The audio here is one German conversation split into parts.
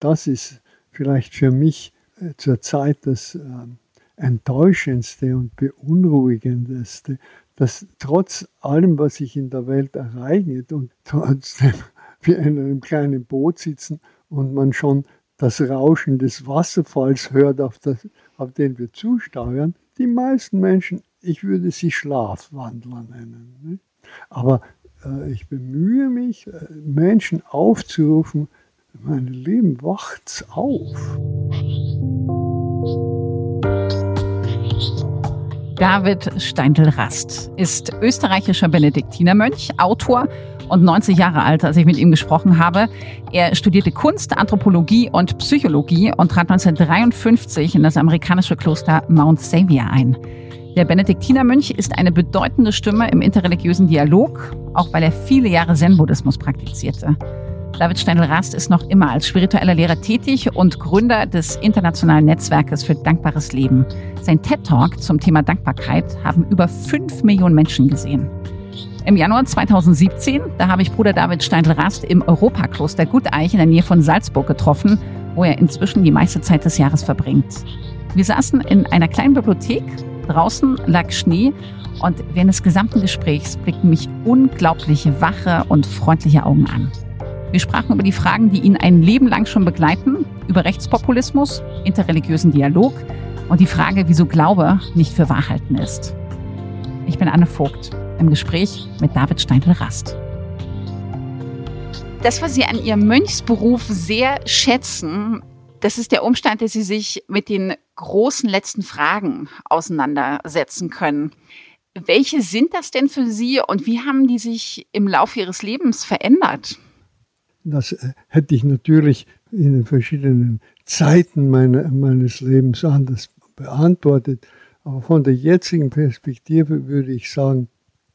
das ist vielleicht für mich äh, zurzeit das äh, enttäuschendste und beunruhigendste, dass trotz allem, was sich in der Welt ereignet und trotzdem wir in einem kleinen Boot sitzen und man schon das Rauschen des Wasserfalls hört, auf, das, auf den wir zusteuern, die meisten Menschen, ich würde sie Schlafwandler nennen. Aber äh, ich bemühe mich, äh, Menschen aufzurufen, mein Leben wacht's auf. David Steindl-Rast ist österreichischer Benediktinermönch, Autor und 90 Jahre alt, als ich mit ihm gesprochen habe. Er studierte Kunst, Anthropologie und Psychologie und trat 1953 in das amerikanische Kloster Mount Xavier ein. Der Benediktinermönch ist eine bedeutende Stimme im interreligiösen Dialog, auch weil er viele Jahre Zen-Buddhismus praktizierte. David Steindl-Rast ist noch immer als spiritueller Lehrer tätig und Gründer des internationalen Netzwerkes für dankbares Leben. Sein TED-Talk zum Thema Dankbarkeit haben über fünf Millionen Menschen gesehen. Im Januar 2017, da habe ich Bruder David Steindl-Rast im Europakloster Guteich in der Nähe von Salzburg getroffen, wo er inzwischen die meiste Zeit des Jahres verbringt. Wir saßen in einer kleinen Bibliothek, draußen lag Schnee und während des gesamten Gesprächs blickten mich unglaubliche wache und freundliche Augen an. Wir sprachen über die Fragen, die ihn ein Leben lang schon begleiten, über Rechtspopulismus, interreligiösen Dialog und die Frage, wieso Glaube nicht für Wahrheiten ist. Ich bin Anne Vogt im Gespräch mit David Steindl-Rast. Das, was Sie an Ihrem Mönchsberuf sehr schätzen, das ist der Umstand, dass Sie sich mit den großen letzten Fragen auseinandersetzen können. Welche sind das denn für Sie und wie haben die sich im Laufe Ihres Lebens verändert? Das äh, hätte ich natürlich in den verschiedenen Zeiten meine, meines Lebens anders beantwortet. Aber von der jetzigen Perspektive würde ich sagen,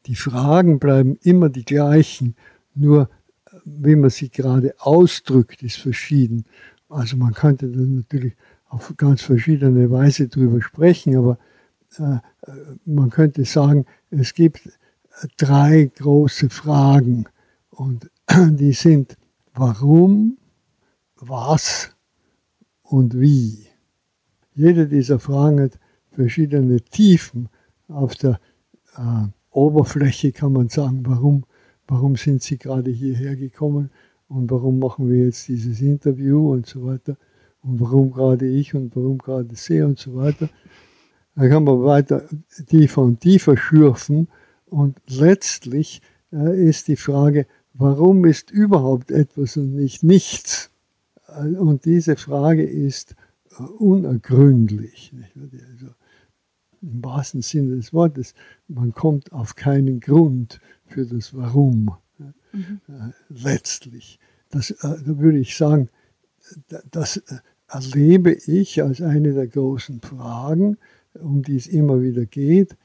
die Fragen bleiben immer die gleichen, nur äh, wie man sie gerade ausdrückt, ist verschieden. Also man könnte dann natürlich auf ganz verschiedene Weise drüber sprechen, aber äh, man könnte sagen, es gibt drei große Fragen und die sind warum, was und wie. Jede dieser Fragen hat verschiedene Tiefen. Auf der äh, Oberfläche kann man sagen, warum, warum sind Sie gerade hierher gekommen und warum machen wir jetzt dieses Interview und so weiter und warum gerade ich und warum gerade Sie und so weiter. Da kann man weiter tiefer und tiefer schürfen und letztlich äh, ist die Frage, warum ist überhaupt etwas und nicht nichts? Und diese Frage ist äh, unergründlich. Also Im wahrsten Sinne des Wortes, man kommt auf keinen Grund für das Warum mhm. Äh, letztlich. Das, äh, da würde ich sagen, das erlebe ich als eine der großen Fragen, um die es immer wieder geht,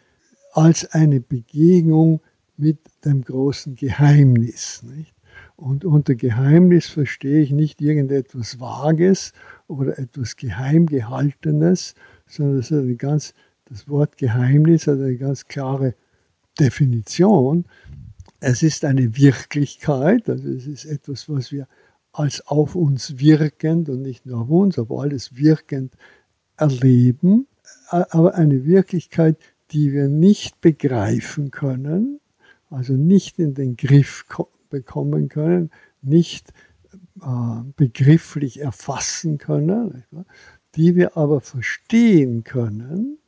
als eine Begegnung mit dem großen Geheimnis. Nicht? Und unter Geheimnis verstehe ich nicht irgendetwas Vages oder etwas Geheimgehaltenes, sondern das, eine ganz, das Wort Geheimnis hat eine ganz klare Definition. Es ist eine Wirklichkeit, also es ist etwas, was wir als auf uns wirkend und nicht nur auf uns, aber alles wirkend erleben, aber eine Wirklichkeit, die wir nicht begreifen können, also nicht in den Griff bekommen können, nicht äh, begrifflich erfassen können, die wir aber verstehen können,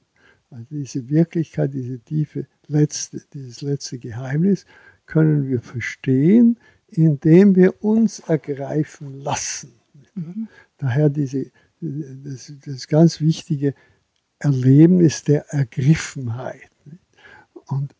also diese Wirklichkeit, diese tiefe letzte, dieses letzte Geheimnis, können wir verstehen, indem wir uns ergreifen lassen. Mhm. Daher diese, das, das ganz wichtige Erlebnis der Ergriffenheit. Und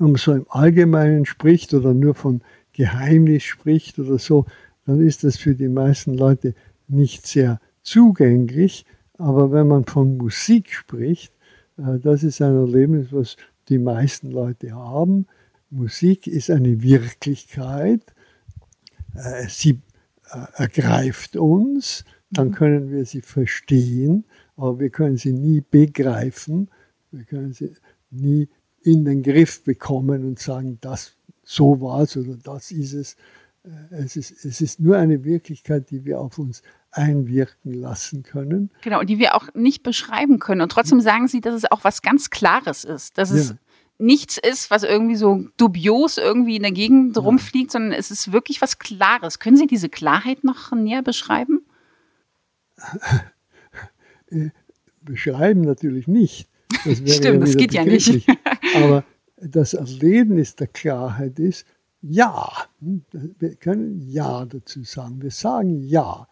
wenn man so im Allgemeinen spricht oder nur von Geheimnis spricht oder so, dann ist das für die meisten Leute nicht sehr zugänglich. Aber wenn man von Musik spricht, äh, das ist ein Erlebnis, was die meisten Leute haben. Musik ist eine Wirklichkeit. Äh, sie äh, ergreift uns, dann mhm. können wir sie verstehen, aber wir können sie nie begreifen. Wir können sie nie in den Griff bekommen und sagen, das so war es oder das ist es. Äh, es ist, es ist nur eine Wirklichkeit, die wir auf uns einwirken lassen können. Genau, die wir auch nicht beschreiben können. Und trotzdem sagen Sie, dass es auch was ganz Klares ist, dass es ja. nichts ist, was irgendwie so dubios irgendwie in der Gegend ja. rumfliegt, sondern es ist wirklich was Klares. Können Sie diese Klarheit noch näher beschreiben? Äh, beschreiben natürlich nicht. Das Stimmt, ja das geht ja nicht. Aber das Erlebnis der Klarheit ist, ja, wir können Ja dazu sagen. Wir sagen Ja,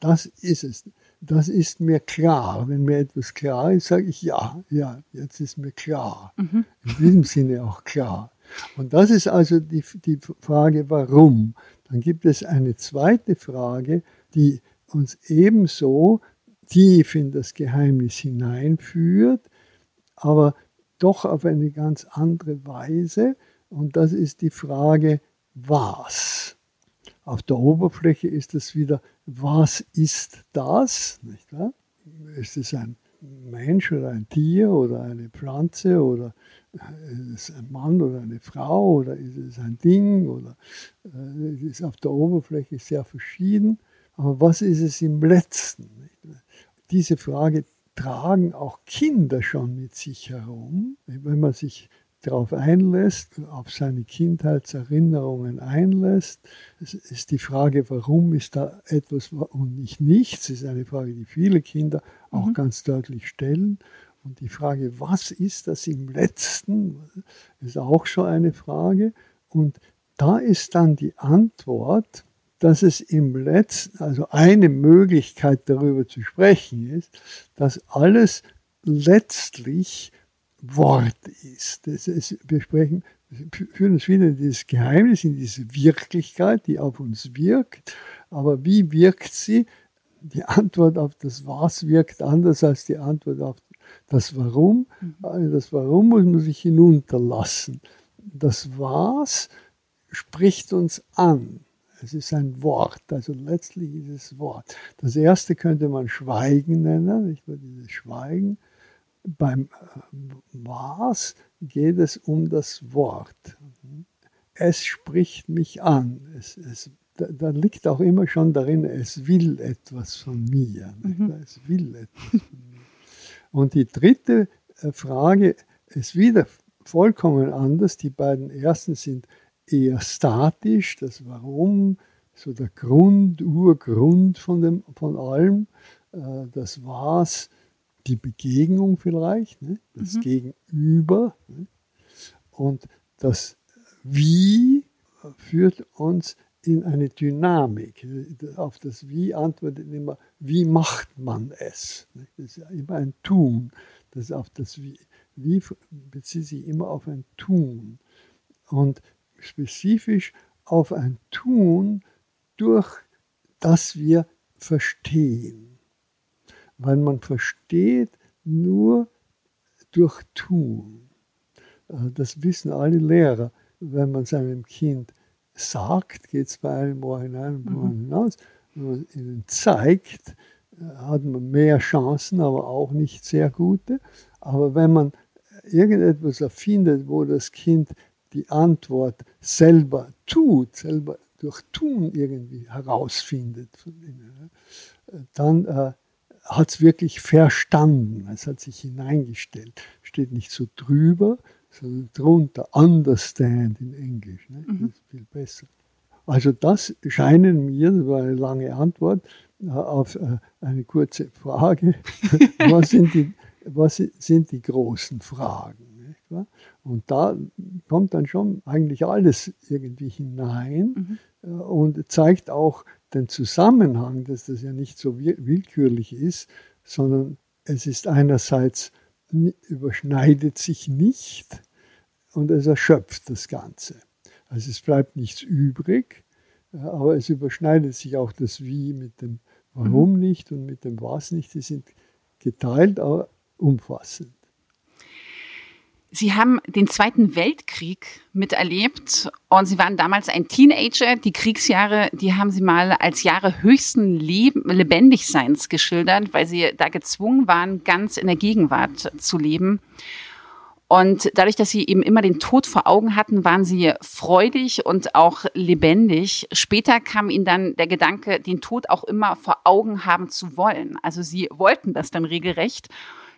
das ist es. Das ist mir klar. Wenn mir etwas klar ist, sage ich Ja, ja, jetzt ist mir klar. Mhm. In diesem Sinne auch klar. Und das ist also die, die Frage, warum. Dann gibt es eine zweite Frage, die uns ebenso tief in das Geheimnis hineinführt, aber doch auf eine ganz andere Weise. Und das ist die Frage, was? Auf der Oberfläche ist es wieder, was ist das? Nicht wahr? Ist es ein Mensch oder ein Tier oder eine Pflanze oder ist es ein Mann oder eine Frau oder ist es ein Ding oder äh, es ist auf der Oberfläche sehr verschieden. Aber was ist es im Letzten? Diese Frage tragen auch Kinder schon mit sich herum. Wenn man sich darauf einlässt, auf seine Kindheitserinnerungen einlässt, ist die Frage, warum ist da etwas und nicht nichts, ist eine Frage, die viele Kinder auch mhm. ganz deutlich stellen. Und die Frage, was ist das im letzten, ist auch schon eine Frage. Und da ist dann die Antwort, dass es im letzten, also eine Möglichkeit darüber zu sprechen ist, dass alles letztlich Wort ist. Das ist wir sprechen, führen uns wieder in dieses Geheimnis, in diese Wirklichkeit, die auf uns wirkt. Aber wie wirkt sie? Die Antwort auf das Was wirkt anders als die Antwort auf das Warum. Mhm. Also das Warum muss man sich hinunterlassen. Das Was spricht uns an. Es ist ein Wort, also letztlich ist es Wort. Das erste könnte man Schweigen nennen, nicht nur dieses Schweigen. Beim äh, Was geht es um das Wort. Es spricht mich an. Es, es, da, da, liegt auch immer schon darin, es will etwas von mir. Mhm. Es will etwas von mir. Und die dritte äh, Frage ist wieder vollkommen anders. Die beiden ersten sind eher statisch, das Warum, so der Grund, Urgrund von, dem, von allem. Äh, das Was, die Begegnung vielleicht, ne? das mhm. Gegenüber. Ne? Und das Wie führt uns in eine Dynamik. Auf das Wie antwortet immer, wie macht man es? Ne? Das ist ja immer ein Tun. Das auf das Wie, wie bezieht sich immer auf ein Tun. Und spezifisch auf ein Tun, durch das wir verstehen. Weil man versteht nur durch Tun. Äh, das wissen alle Lehrer. Wenn man seinem Kind sagt, geht es bei einem Ohr hinein und mhm. hinaus. Wenn man ihnen zeigt, hat man mehr Chancen, aber auch nicht sehr gute. Aber wenn man irgendetwas erfindet, wo das Kind die Antwort selber tut, selber durch Tun irgendwie herausfindet, dann äh, hat es wirklich verstanden, es hat sich hineingestellt. Steht nicht so drüber, sondern drunter, understand in Englisch. Ne? Mhm. Das ist viel besser. Also das scheinen mir, das war eine lange Antwort äh, auf äh, eine kurze Frage, was, sind die, was sind die großen Fragen? Und da kommt dann schon eigentlich alles irgendwie hinein mhm. Äh, und zeigt auch den Zusammenhang, dass das ja nicht so willkürlich ist, sondern es ist einerseits überschneidet sich nicht und es erschöpft das Ganze. Also es bleibt nichts übrig, äh, aber es überschneidet sich auch das Wie mit dem Warum mhm. nicht und mit dem Was nicht. Die sind geteilt, aber umfassend. Sie haben den Zweiten Weltkrieg miterlebt und Sie waren damals ein Teenager. Die Kriegsjahre, die haben Sie mal als Jahre höchsten Leben, Lebendigseins geschildert, weil Sie da gezwungen waren, ganz in der Gegenwart zu leben. Und dadurch, dass sie eben immer den Tod vor Augen hatten, waren sie freudig und auch lebendig. Später kam ihnen dann der Gedanke, den Tod auch immer vor Augen haben zu wollen. Also sie wollten das dann regelrecht,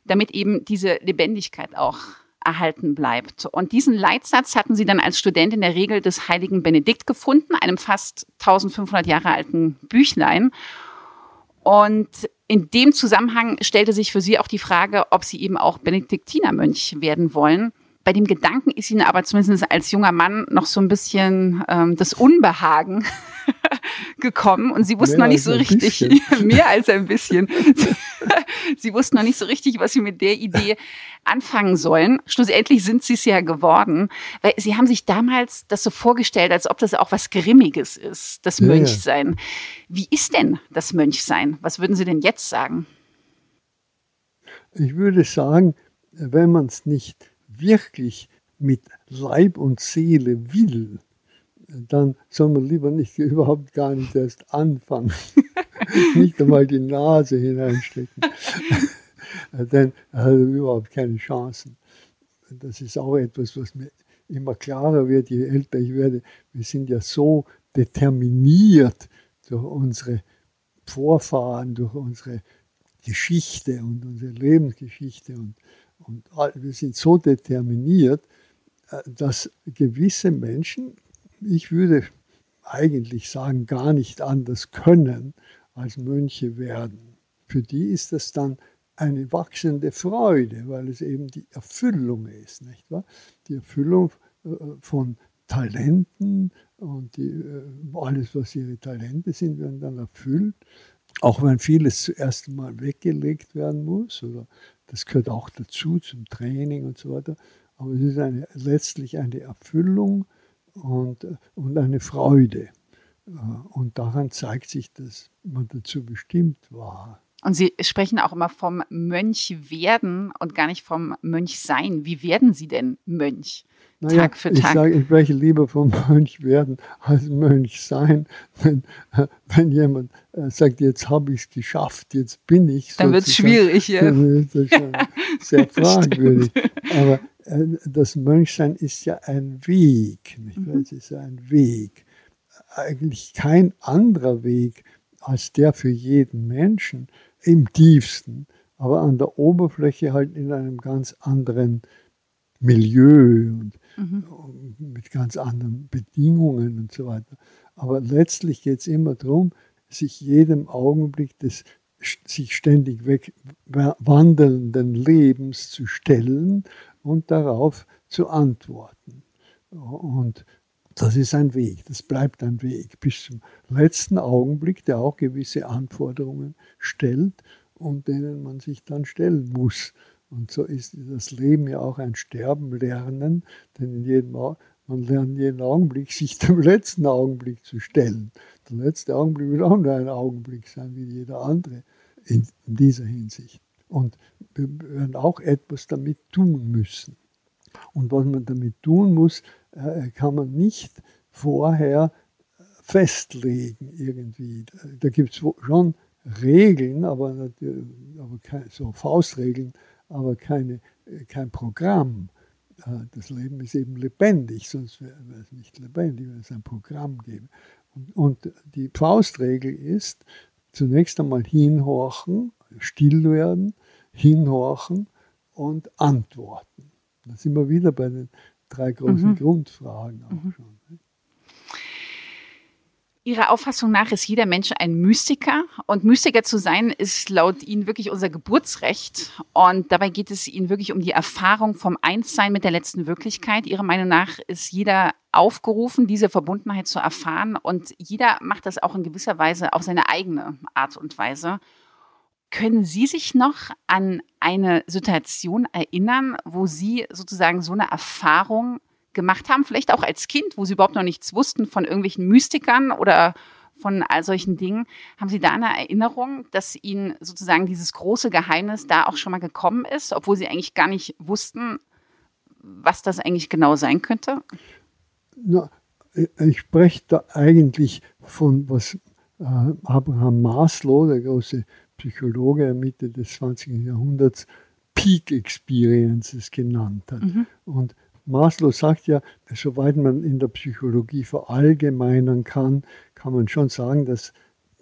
damit eben diese Lebendigkeit auch erhalten bleibt. Und diesen Leitsatz hatten sie dann als Student in der Regel des heiligen Benedikt gefunden, einem fast 1500 Jahre alten Büchlein. Und in dem Zusammenhang stellte sich für sie auch die Frage, ob sie eben auch Benediktinermönch werden wollen. Bei dem Gedanken ist ihnen aber zumindest als junger Mann noch so ein bisschen ähm, das Unbehagen gekommen und sie wussten mehr noch nicht so richtig, mehr als ein bisschen. sie wussten noch nicht so richtig, was sie mit der Idee anfangen sollen. Schlussendlich sind sie es ja geworden, weil sie haben sich damals das so vorgestellt, als ob das auch was Grimmiges ist, das ja, Mönchsein. Wie ist denn das Mönchsein? Was würden Sie denn jetzt sagen? Ich würde sagen, wenn man es nicht wirklich mit Leib und Seele will, dann soll man lieber nicht überhaupt gar nicht erst anfangen. nicht einmal die Nase hineinstecken. Denn er hat überhaupt keine Chancen. Das ist auch etwas, was mir immer klarer wird, je älter ich werde. Wir sind ja so determiniert durch unsere Vorfahren, durch unsere Geschichte und unsere Lebensgeschichte und, und wir sind so determiniert, äh, dass gewisse Menschen ich würde eigentlich sagen, gar nicht anders können als Mönche werden. Für die ist das dann eine wachsende Freude, weil es eben die Erfüllung ist, nicht wahr? Die Erfüllung äh, von Talenten und die, äh, alles, was ihre Talente sind, werden dann erfüllt. Auch wenn vieles zuerst mal weggelegt werden muss, oder das gehört auch dazu zum Training und so weiter. Aber es ist eine, letztlich eine Erfüllung und, und eine Freude. Äh, und daran zeigt sich, dass man dazu bestimmt war. Und Sie sprechen auch immer vom Mönch werden und gar nicht vom Mönch sein. Wie werden Sie denn Mönch? Naja, Tag für Tag. Ich sage, ich spreche lieber vom Mönch werden als Mönch sein. Wenn, wenn jemand äh, sagt, jetzt habe ich es geschafft, jetzt bin ich. Dann wird es schwierig, ja. Dann ist das schon sehr fragwürdig. Aber äh, das Mönchsein ist ja ein Weg. Mhm. Es ist ein Weg. Eigentlich kein anderer Weg als der für jeden Menschen im tiefsten, aber an der Oberfläche halt in einem ganz anderen Milieu und mhm. mit ganz anderen Bedingungen und so weiter. Aber letztlich geht es immer darum, sich jedem Augenblick des sich ständig wegwandelnden Lebens zu stellen und darauf zu antworten. Und das ist ein Weg, das bleibt ein Weg bis zum letzten Augenblick, der auch gewisse Anforderungen stellt und denen man sich dann stellen muss. Und so ist das Leben ja auch ein Sterben lernen, denn in jedem, man lernt jeden Augenblick, sich dem letzten Augenblick zu stellen. Der letzte Augenblick wird auch nur ein Augenblick sein, wie jeder andere in, in dieser Hinsicht. Und wir werden auch etwas damit tun müssen. Und was man damit tun muss, kann man nicht vorher festlegen irgendwie. Da gibt es schon Regeln, aber, aber keine, so Faustregeln, aber keine, kein Programm. Äh, das Leben ist eben lebendig, sonst wäre es nicht lebendig, wenn es ein Programm gäbe. Und die Faustregel ist, zunächst einmal hinhorchen, still werden, hinhorchen und antworten. Da sind wir wieder bei den drei großen mhm. Grundfragen auch mhm. schon. Ihrer Auffassung nach ist jeder Mensch ein Mystiker und Mystiker zu sein ist laut Ihnen wirklich unser Geburtsrecht und dabei geht es Ihnen wirklich um die Erfahrung vom Einssein mit der letzten Wirklichkeit. Ihrer Meinung nach ist jeder aufgerufen, diese Verbundenheit zu erfahren und jeder macht das auch in gewisser Weise auf seine eigene Art und Weise. Können Sie sich noch an eine Situation erinnern, wo Sie sozusagen so eine Erfahrung gemacht haben, vielleicht auch als Kind, wo Sie überhaupt noch nichts wussten von irgendwelchen Mystikern oder von all solchen Dingen. Haben Sie da eine Erinnerung, dass Ihnen sozusagen dieses große Geheimnis da auch schon mal gekommen ist, obwohl Sie eigentlich gar nicht wussten, was das eigentlich genau sein könnte? Na, ich spreche da eigentlich von, was äh, Abraham Maslow, der große Psychologe Mitte des 20. Jahrhunderts Peak Experiences genannt hat. Mhm. Und Maslow sagt ja, soweit man in der Psychologie verallgemeinern kann, kann man schon sagen, dass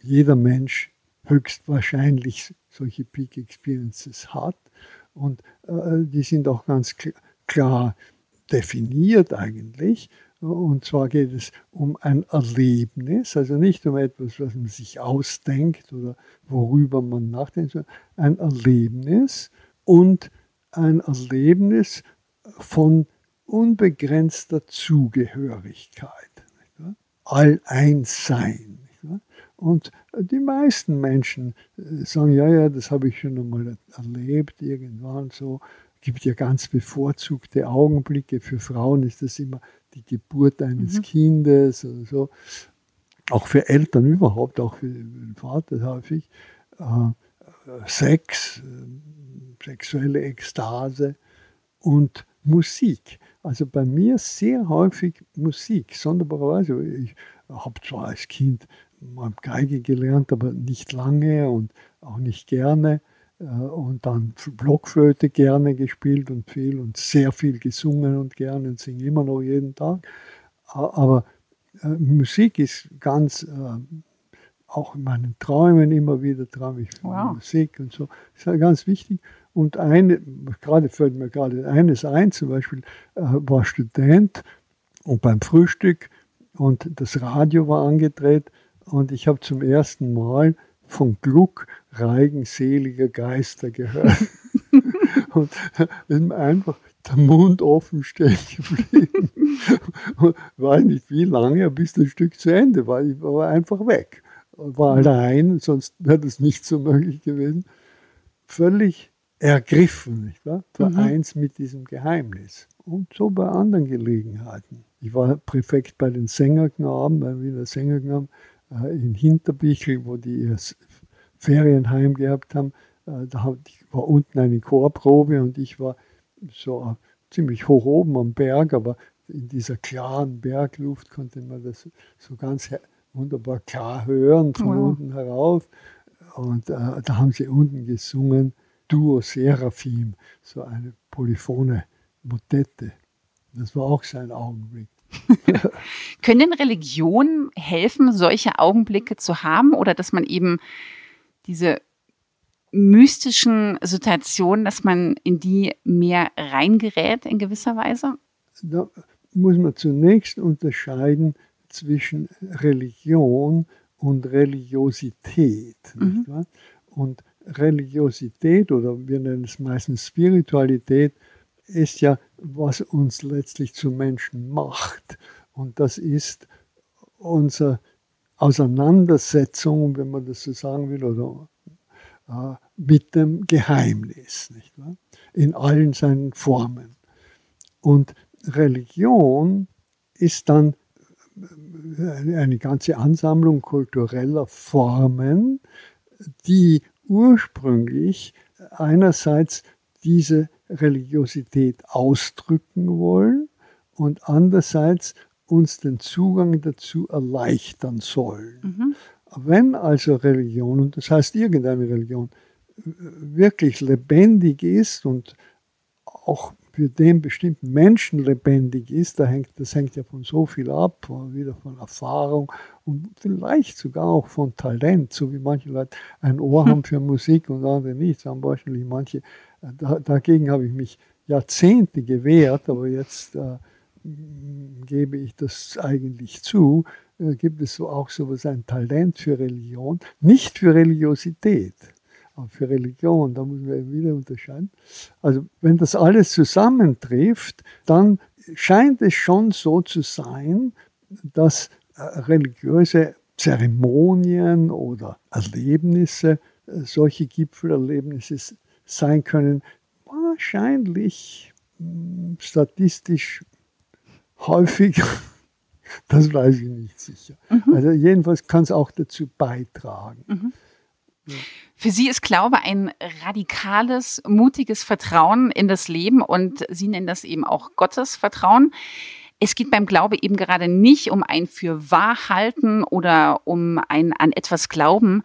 jeder Mensch höchstwahrscheinlich solche Peak Experiences hat. Und äh, die sind auch ganz kl klar definiert eigentlich. Und zwar geht es um ein Erlebnis, also nicht um etwas, was man sich ausdenkt oder worüber man nachdenkt, sondern ein Erlebnis und ein Erlebnis von unbegrenzter Zugehörigkeit, All-Eins-Sein. Und die meisten Menschen äh, sagen, ja, ja, das habe ich schon einmal erlebt, irgendwann so. Es gibt ja ganz bevorzugte Augenblicke. Für Frauen ist das immer die Geburt eines mhm. Kindes oder so. Auch für Eltern überhaupt, auch für den Vater häufig. Äh, Sex, äh, sexuelle Ekstase und Musik. Also bei mir sehr häufig Musik, sonderbarerweise. Ich habe zwar als Kind mal Geige gelernt, aber nicht lange und auch nicht gerne. Äh, und dann Blockflöte gerne gespielt und viel und sehr viel gesungen und gerne und singe immer noch jeden Tag. Aber äh, Musik ist ganz, äh, auch in meinen Träumen immer wieder träume ich von wow. Musik und so. Das ist ganz wichtig. Und eine, gerade fällt mir gerade eines ein, zum Beispiel war Student und beim Frühstück und das Radio war angedreht und ich habe zum ersten Mal von Gluck Reigen seliger Geister gehört. und ist einfach der Mund offen stehen geblieben. weiß nicht wie lange, bis das Stück zu Ende war. Ich war einfach weg. War allein, sonst wäre das nicht so möglich gewesen. Völlig ergriffen, nicht wahr? War mhm. eins mit diesem Geheimnis. Und so bei anderen Gelegenheiten. Ich war Präfekt bei den Sängerknaben, bei Wiener Sängerknaben in Hinterbichel, wo die ihr Ferienheim gehabt haben. Äh, da war unten eine Chorprobe und ich war so äh, ziemlich hoch oben am Berg, aber in dieser klaren Bergluft konnte man das so ganz wunderbar klar hören von wow. unten herauf. Und äh, da haben sie unten gesungen Duo Seraphim, so eine polyphone Motette. Das war auch sein Augenblick. Können Religionen helfen, solche Augenblicke zu haben oder dass man eben diese mystischen Situationen, dass man in die mehr reingerät in gewisser Weise? Da muss man zunächst unterscheiden zwischen Religion und Religiosität. Mhm. Und Religiosität oder wir nennen es meistens Spiritualität ist ja, was uns letztlich zu Menschen macht. Und das ist unsere Auseinandersetzung, wenn man das so sagen will, oder äh, mit dem Geheimnis, nicht wahr? in allen seinen Formen. Und Religion ist dann eine ganze Ansammlung kultureller Formen, die ursprünglich einerseits diese Religiosität ausdrücken wollen und andererseits uns den Zugang dazu erleichtern sollen. Mhm. Wenn also Religion, und das heißt irgendeine Religion, wirklich lebendig ist und auch für den bestimmten Menschen lebendig ist, da hängt, das hängt ja von so viel ab, wieder von Erfahrung und vielleicht sogar auch von Talent, so wie manche Leute ein Ohr haben für Musik und andere nicht, haben wahrscheinlich manche. Da, dagegen habe ich mich Jahrzehnte gewehrt, aber jetzt äh, gebe ich das eigentlich zu, äh, gibt es so auch so was ein Talent für Religion, nicht für Religiosität aber für Religion, da muss man wieder unterscheiden. Also wenn das alles zusammentrifft, dann scheint es schon so zu sein, dass äh, religiöse Zeremonien oder Erlebnisse äh, solche Gipfelerlebnisse sein können, wahrscheinlich hm, statistisch häufig, das weiß ich nicht sicher. Mhm. Also jedenfalls kann es auch dazu beitragen. Mhm. Für Sie ist Glaube ein radikales, mutiges Vertrauen in das Leben und Sie nennen das eben auch Gottes Vertrauen. Es geht beim Glaube eben gerade nicht um ein für wahr halten oder um ein an etwas glauben.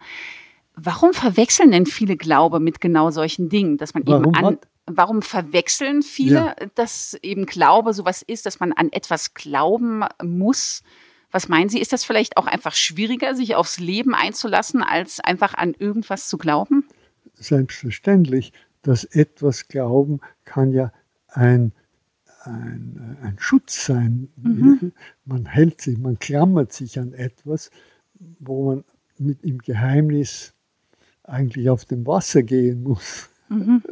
Warum verwechseln denn viele Glaube mit genau solchen Dingen, dass man warum eben an hat, Warum verwechseln viele, ja. dass eben Glaube sowas ist, dass man an etwas glauben muss? Was meinen Sie, ist das vielleicht auch einfach schwieriger, sich aufs Leben einzulassen, als einfach an irgendwas zu glauben? Selbstverständlich. Das etwas Glauben kann ja ein, ein, ein Schutz sein. Mhm. Man hält sich, man klammert sich an etwas, wo man mit im Geheimnis eigentlich auf dem Wasser gehen muss. Mhm.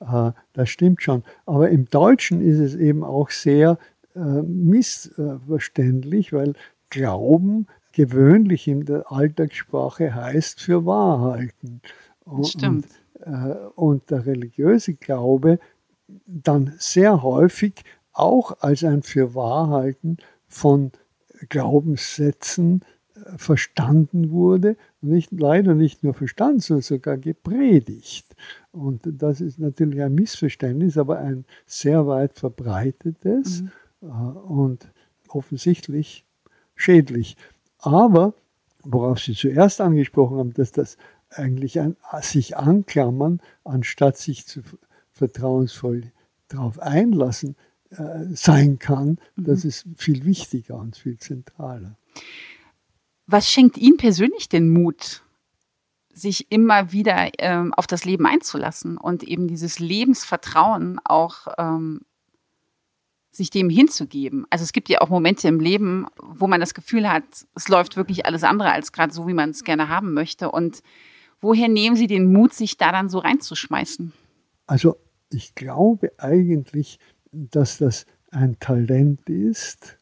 Äh, das stimmt schon. Aber im Deutschen ist es eben auch sehr äh, missverständlich, weil Glauben gewöhnlich in der Alltagssprache heißt für Wahrhalten. Und, stimmt. Und, äh, und der religiöse Glaube dann sehr häufig auch als ein Fürwahrhalten von Glaubenssätzen verstanden wurde, nicht, leider nicht nur verstanden, sondern sogar gepredigt. Und das ist natürlich ein Missverständnis, aber ein sehr weit verbreitetes mhm. Äh, und offensichtlich schädlich. Aber, worauf Sie zuerst angesprochen haben, dass das eigentlich ein sich anklammern, anstatt sich zu vertrauensvoll darauf einlassen, äh, sein kann, mhm. das ist viel wichtiger und viel zentraler. Was schenkt Ihnen persönlich den Mut, sich immer wieder ähm, auf das Leben einzulassen und eben dieses Lebensvertrauen auch ähm, sich dem hinzugeben? Also es gibt ja auch Momente im Leben, wo man das Gefühl hat, es läuft wirklich alles andere als gerade so, wie man es gerne haben möchte. Und woher nehmen Sie den Mut, sich da dann so reinzuschmeißen? Also ich glaube eigentlich, dass das ein Talent ist,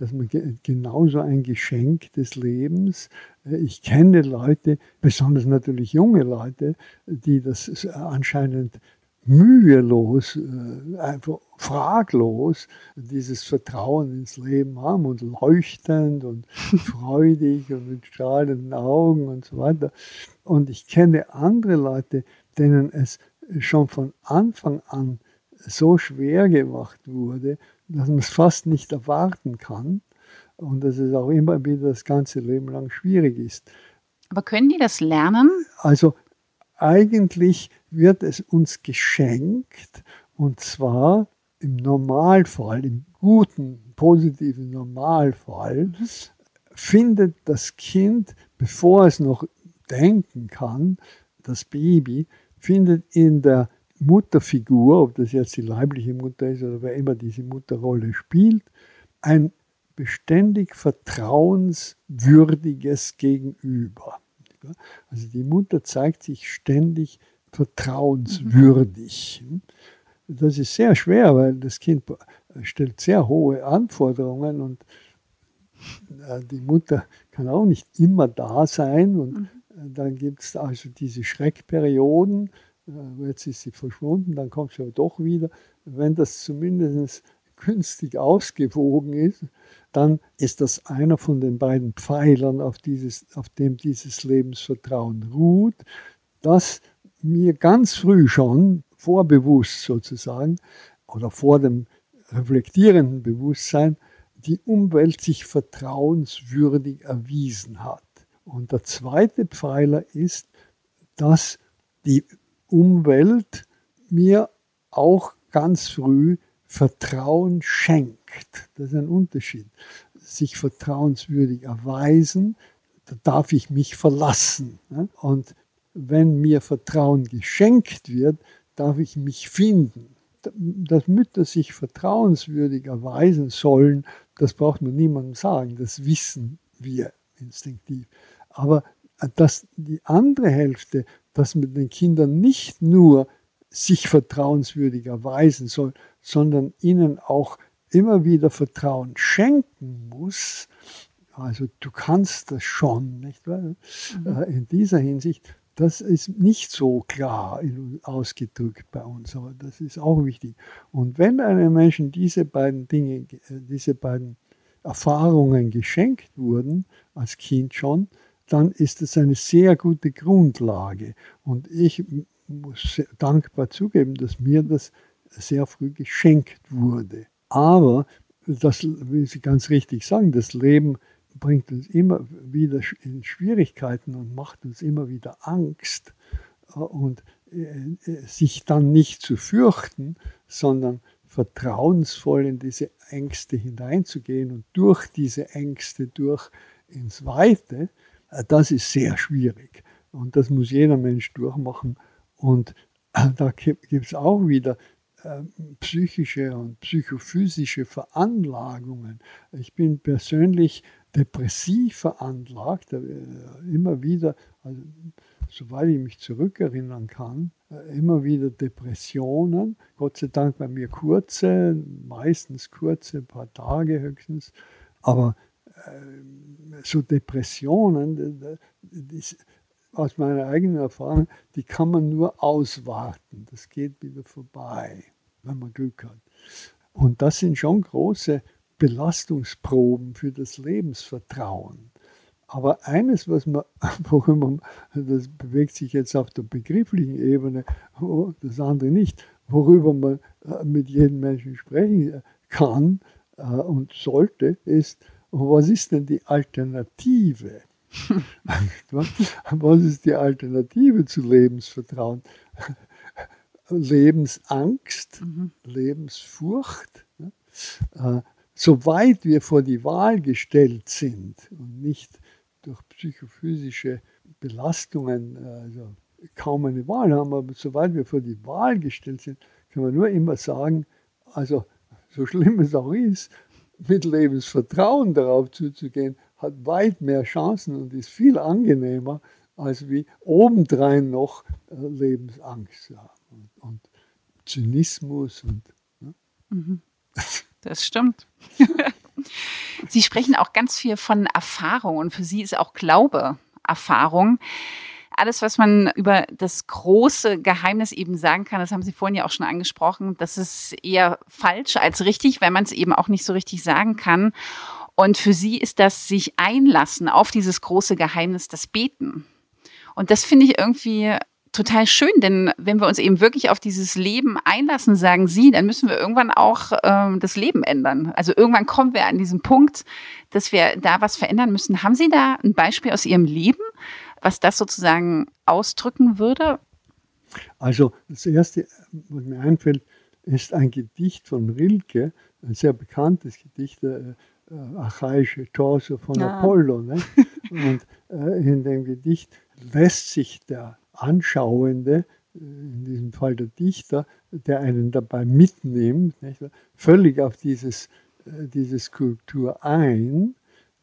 dass man genauso ein Geschenk des Lebens. Äh, ich kenne Leute, besonders natürlich junge Leute, die das anscheinend mühelos, äh, einfach fraglos dieses Vertrauen ins Leben haben und leuchtend und freudig und mit strahlenden Augen und so weiter. Und ich kenne andere Leute, denen es schon von Anfang an so schwer gemacht wurde, dass man es fast nicht erwarten kann und dass es auch immer wieder das ganze Leben lang schwierig ist. Aber können die das lernen? Also eigentlich wird es uns geschenkt und zwar im Normalfall, im guten, positiven Normalfall, findet das Kind, bevor es noch denken kann, das Baby, findet in der Mutterfigur, ob das jetzt die leibliche Mutter ist oder wer immer diese Mutterrolle spielt, ein beständig vertrauenswürdiges Gegenüber. Also die Mutter zeigt sich ständig vertrauenswürdig. Das ist sehr schwer, weil das Kind stellt sehr hohe Anforderungen und äh, die Mutter kann auch nicht immer da sein und mhm. dann gibt es also diese Schreckperioden, äh, jetzt ist sie verschwunden, dann kommt sie aber doch wieder. Wenn das zumindest günstig ausgewogen ist, dann ist das einer von den beiden Pfeilern, auf, dieses, auf dem dieses Lebensvertrauen ruht, das mir ganz früh schon, vorbewusst sozusagen, oder vor dem reflektierenden Bewusstsein, die Umwelt sich vertrauenswürdig erwiesen hat. Und der zweite Pfeiler ist, dass die Umwelt mir auch ganz früh Vertrauen schenkt. Das ist ein Unterschied. Sich vertrauenswürdig erweisen, da darf ich mich verlassen. Und wenn mir Vertrauen geschenkt wird, darf ich mich finden. Dass Mütter sich vertrauenswürdig erweisen sollen, das braucht man niemandem sagen. Das wissen wir instinktiv. Aber dass die andere Hälfte, dass man den Kindern nicht nur sich vertrauenswürdig erweisen soll, sondern ihnen auch immer wieder Vertrauen schenken muss. Also du kannst das schon, nicht wahr? Mhm. Äh, in dieser Hinsicht, das ist nicht so klar ausgedrückt bei uns, aber das ist auch wichtig. Und wenn einem Menschen diese beiden Dinge, äh, diese beiden Erfahrungen geschenkt wurden, als Kind schon, dann ist es eine sehr gute Grundlage. Und ich muss dankbar zugeben, dass mir das sehr früh geschenkt wurde. Aber, das will Sie ganz richtig sagen, das Leben bringt uns immer wieder in Schwierigkeiten und macht uns immer wieder Angst. Und äh, sich dann nicht zu fürchten, sondern vertrauensvoll in diese Ängste hineinzugehen und durch diese Ängste durch ins Weite, äh, das ist sehr schwierig. Und das muss jeder Mensch durchmachen. Und äh, da gibt es auch wieder äh, psychische und psychophysische Veranlagungen. Ich bin persönlich depressiv veranlagt, immer wieder, also, soweit ich mich zurückerinnern kann, immer wieder Depressionen. Gott sei Dank bei mir kurze, meistens kurze, ein paar Tage höchstens. Aber so Depressionen, das, aus meiner eigenen Erfahrung, die kann man nur auswarten. Das geht wieder vorbei, wenn man Glück hat. Und das sind schon große Belastungsproben für das Lebensvertrauen. Aber eines, was man, worüber, das bewegt sich jetzt auf der begrifflichen Ebene, das andere nicht, worüber man äh, mit jedem Menschen sprechen kann äh, und sollte, ist, was ist denn die Alternative? Was ist die Alternative zu Lebensvertrauen? Lebensangst, mhm. Lebensfurcht. Äh, soweit wir vor die Wahl gestellt sind und nicht durch psychophysische Belastungen, also kaum eine Wahl haben, aber soweit wir vor die Wahl gestellt sind, können wir nur immer sagen, also so schlimm es auch ist, mit Lebensvertrauen darauf zuzugehen, hat weit mehr Chancen und ist viel angenehmer, als wie obendrein noch äh, Lebensangst zu haben und, und Zynismus und. Ne? Mhm. Das stimmt. Sie sprechen auch ganz viel von Erfahrung und für Sie ist auch Glaube Erfahrung alles, was man über das große Geheimnis eben sagen kann, das haben Sie vorhin ja auch schon angesprochen, das ist eher falsch als richtig, weil man es eben auch nicht so richtig sagen kann. Und für sie ist das sich einlassen auf dieses große Geheimnis das Beten. Und das finde ich irgendwie total schön, denn wenn wir uns eben wirklich auf dieses Leben einlassen, sagen Sie, dann müssen wir irgendwann auch ähm, das Leben ändern. Also irgendwann kommen wir an diesen Punkt, dass wir da was verändern müssen. Haben Sie da ein Beispiel aus Ihrem Leben, was das sozusagen ausdrücken würde? Also das Erste, was mir einfällt, ist ein Gedicht von Rilke, ein sehr bekanntes Gedicht, äh, äh archaische Torso von ja. Apollo. Ne? Und äh, in dem Gedicht lässt sich der Anschauende, äh, in diesem Fall der Dichter, der einen dabei mitnimmt, nicht? völlig auf dieses, äh, diese Skulptur ein,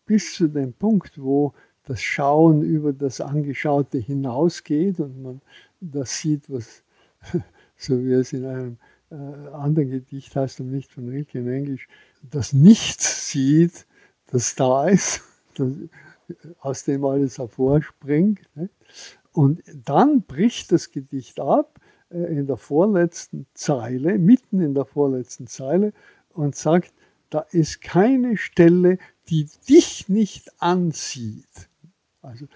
bis zu dem Punkt, wo das Schauen über das Angeschaute hinausgeht und man das sieht, was, so wie es in einem äh, anderen Gedicht heißt und nicht von Rilke in Englisch, das Nichts sieht, das da ist, das, aus dem alles hervorspringt. Ne? Und dann bricht das Gedicht ab äh, in der vorletzten Zeile, mitten in der vorletzten Zeile und sagt, da ist keine Stelle, die dich nicht ansieht. Also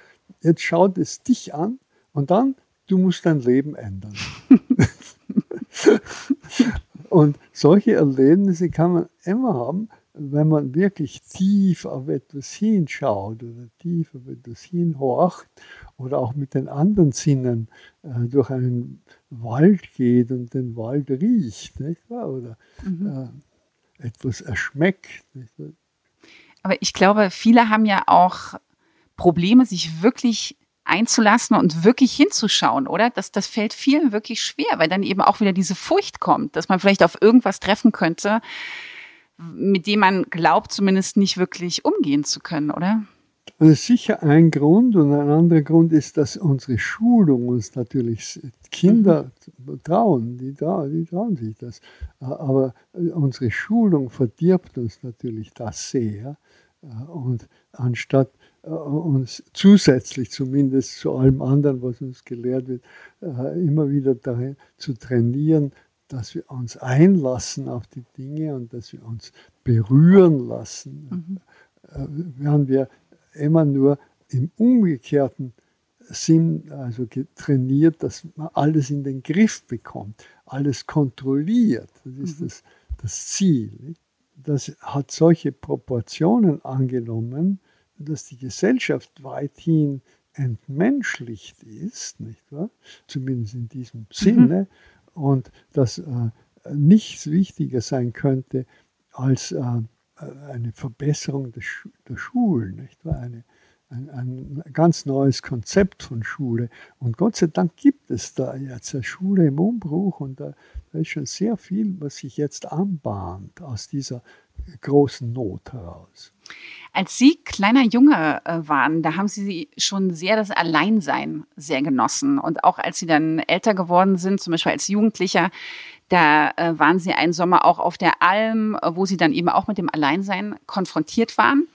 jetzt schaut es dich an und dann, du musst dein Leben ändern. und solche Erlebnisse kann man immer haben, wenn man wirklich tief auf etwas hinschaut oder tief auf etwas hinhorcht oder auch mit den anderen Sinnen äh, durch einen Wald geht und den Wald riecht, nicht wahr? oder mhm. äh, etwas erschmeckt. Aber ich glaube, viele haben ja auch Probleme, sich wirklich einzulassen und wirklich hinzuschauen, oder? Das, das fällt vielen wirklich schwer, weil dann eben auch wieder diese Furcht kommt, dass man vielleicht auf irgendwas treffen könnte, mit dem man glaubt, zumindest nicht wirklich umgehen zu können, oder? Das ist sicher ein Grund und ein anderer Grund ist, dass unsere Schulung uns natürlich Kinder mhm. trauen, die, trauen, die trauen sich das. Aber unsere Schulung verdirbt uns natürlich das sehr. Und anstatt äh, uns zusätzlich zumindest zu allem anderen, was uns gelehrt wird, äh, immer wieder dahin zu trainieren, dass wir uns einlassen auf die Dinge und dass wir uns berühren lassen. Mhm. Äh, während wir immer nur im umgekehrten Sinn also trainiert, dass man alles in den Griff bekommt, alles kontrolliert. Das ist mhm. das, das Ziel. Das hat solche Proportionen angenommen, dass die Gesellschaft weithin entmenschlicht ist, nicht wahr? Zumindest in diesem Sinne. Mhm. Und dass äh, nichts wichtiger sein könnte als äh, eine Verbesserung der, Schu der Schulen, nicht wahr? Eine, ein, ein, ganz neues Konzept von Schule. Und Gott sei Dank gibt es da jetzt eine Schule im Umbruch und da, da ist schon sehr viel, was sich jetzt anbahnt aus dieser großen Not heraus. Als Sie kleiner Junge äh, waren, da haben Sie schon sehr das Alleinsein sehr genossen. Und auch als Sie dann älter geworden sind, zum Beispiel als Jugendlicher, da äh, waren Sie einen Sommer auch auf der Alm, wo Sie dann eben auch mit dem Alleinsein konfrontiert waren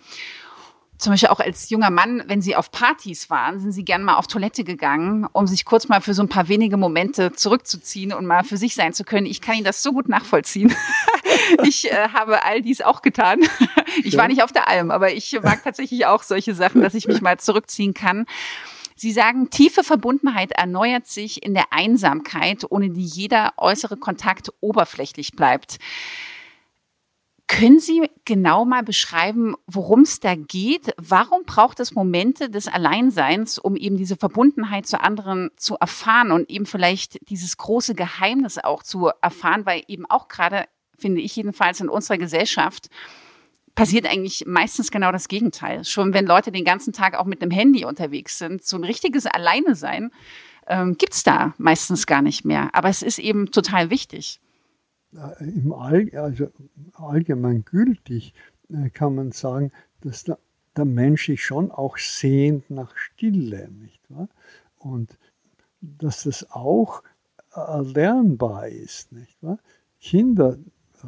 zum Beispiel auch als junger Mann, wenn Sie auf Partys waren, sind Sie gern mal auf Toilette gegangen, um sich kurz mal für so ein paar wenige Momente zurückzuziehen und mal für sich sein zu können. Ich kann Ihnen das so gut nachvollziehen. ich äh, habe all dies auch getan. ich war nicht auf der Alm, aber ich mag tatsächlich auch solche Sachen, dass ich mich mal zurückziehen kann. Sie sagen, tiefe Verbundenheit erneuert sich in der Einsamkeit, ohne die jeder äußere Kontakt oberflächlich bleibt. Können Sie genau mal beschreiben, worum es da geht? Warum braucht es Momente des Alleinseins, um eben diese Verbundenheit zu anderen zu erfahren und eben vielleicht dieses große Geheimnis auch zu erfahren, weil eben auch gerade, finde ich jedenfalls in unserer Gesellschaft, passiert eigentlich meistens genau das Gegenteil. Schon wenn Leute den ganzen Tag auch mit dem Handy unterwegs sind, so ein richtiges Alleine sein, ähm, gibt es da meistens gar nicht mehr. Aber es ist eben total wichtig. Äh, im All, also allgemein gültig äh, kann man sagen, dass der, der Mensch sich schon auch sehnt nach Stille, nicht wahr? Und dass das auch erlernbar ist, nicht wahr? Kinder, äh,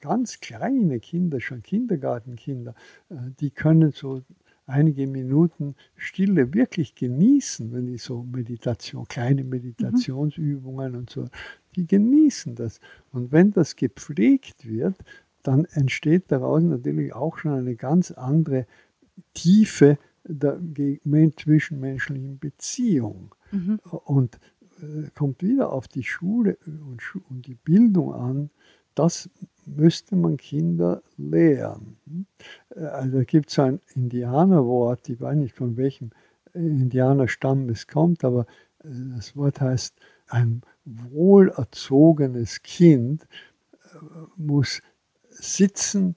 ganz kleine Kinder, schon Kindergartenkinder, die können so einige Minuten Stille wirklich genießen, wenn die so Meditation, kleine Meditationsübungen mhm. und so die genießen das. Und wenn das gepflegt wird, dann entsteht daraus natürlich auch schon eine ganz andere Tiefe der zwischenmenschlichen Beziehung. Mhm. Und äh, kommt wieder auf die Schule und, und die Bildung an. Das müsste man Kinder lehren. Äh, also gibt es ein Indianerwort, ich weiß nicht von welchem Indianerstamm es kommt, aber äh, das Wort heißt ein wohlerzogenes Kind äh, muss sitzen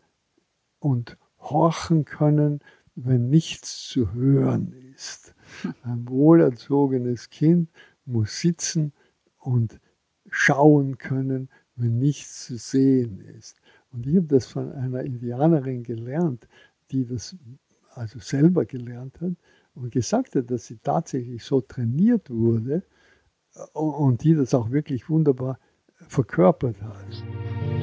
und horchen können, wenn nichts zu hören ist. Ein wohlerzogenes Kind muss sitzen und schauen können, wenn nichts zu sehen ist. Und ich habe das von einer Indianerin gelernt, die das also selber gelernt hat und gesagt hat, dass sie tatsächlich so trainiert wurde, und die das auch wirklich wunderbar verkörpert hat.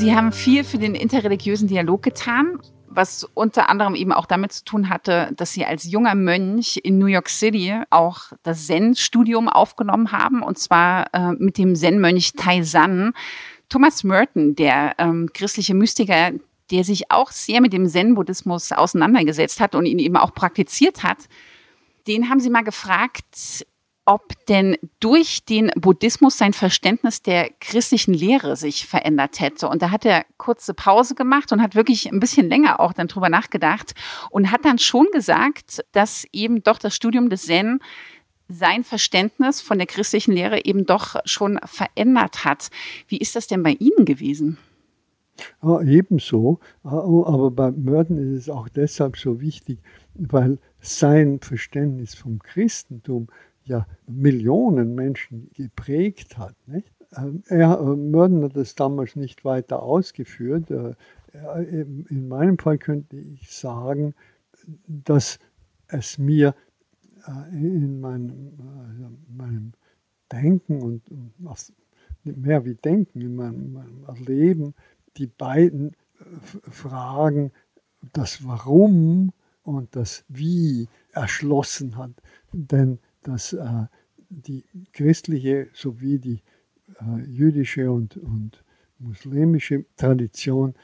Sie haben viel für den interreligiösen Dialog getan was unter anderem eben auch damit zu tun hatte, dass sie als junger Mönch in New York City auch das Zen-Studium aufgenommen haben, und zwar äh, mit dem Zen-Mönch Taizan. Thomas Merton, der ähm, christliche Mystiker, der sich auch sehr mit dem Zen-Buddhismus auseinandergesetzt hat und ihn eben auch praktiziert hat, den haben sie mal gefragt, ob denn durch den Buddhismus sein Verständnis der christlichen Lehre sich verändert hätte. Und da hat er kurze Pause gemacht und hat wirklich ein bisschen länger auch dann drüber nachgedacht und hat dann schon gesagt, dass eben doch das Studium des Zen sein Verständnis von der christlichen Lehre eben doch schon verändert hat. Wie ist das denn bei Ihnen gewesen? Ja, ebenso, aber bei Mörden ist es auch deshalb so wichtig, weil sein Verständnis vom Christentum ja Millionen Menschen geprägt hat. Nicht? Ähm, er, äh, Mörden hat das damals nicht weiter ausgeführt. Äh, in meinem Fall könnte ich sagen, dass es mir äh, in meinem, also meinem Denken und mehr wie Denken, in meinem, meinem Erleben, die beiden Fragen, das Warum und das Wie erschlossen hat. Denn dass äh, die christliche sowie die äh, jüdische und, und muslimische Tradition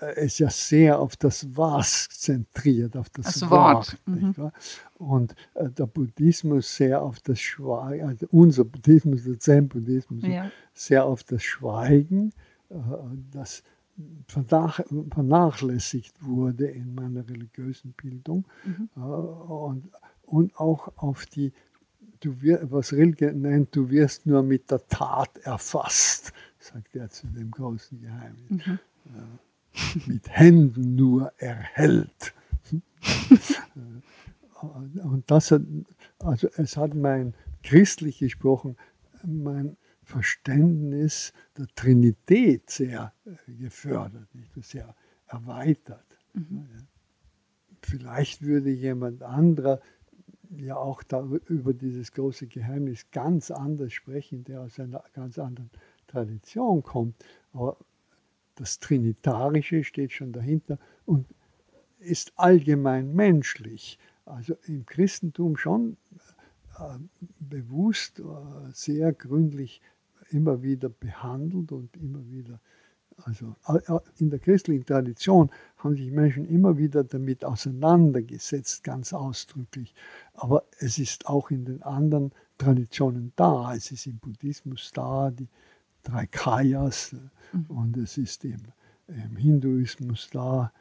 äh, ist ja sehr auf das Was zentriert, auf das, das Wort. Wort. Mhm. Und äh, der Buddhismus sehr auf das Schweigen, also unser Buddhismus, der Zen-Buddhismus, ja. sehr auf das Schweigen, äh, das vernachlässigt wurde in meiner religiösen Bildung mhm. Äh, und, und auch auf die, du wir, was Rilke nennt, du wirst nur mit der Tat erfasst, sagt er zu dem großen Geheimnis. Mhm. mit Händen nur erhält. und das hat, also es hat mein christlich gesprochen, mein Verständnis der Trinität sehr äh, gefördert, sehr erweitert. Mhm. Vielleicht würde jemand anderer ja auch da über dieses große Geheimnis ganz anders sprechen, der aus einer ganz anderen Tradition kommt. Aber das Trinitarische steht schon dahinter und ist allgemein menschlich. Also im Christentum schon äh, bewusst, äh, sehr gründlich immer wieder behandelt und immer wieder, also in der christlichen Tradition haben sich Menschen immer wieder damit auseinandergesetzt, ganz ausdrücklich. Aber es ist auch in den anderen Traditionen da. Es ist im Buddhismus da, die drei Kayas mhm. und es ist im, im, Hinduismus da.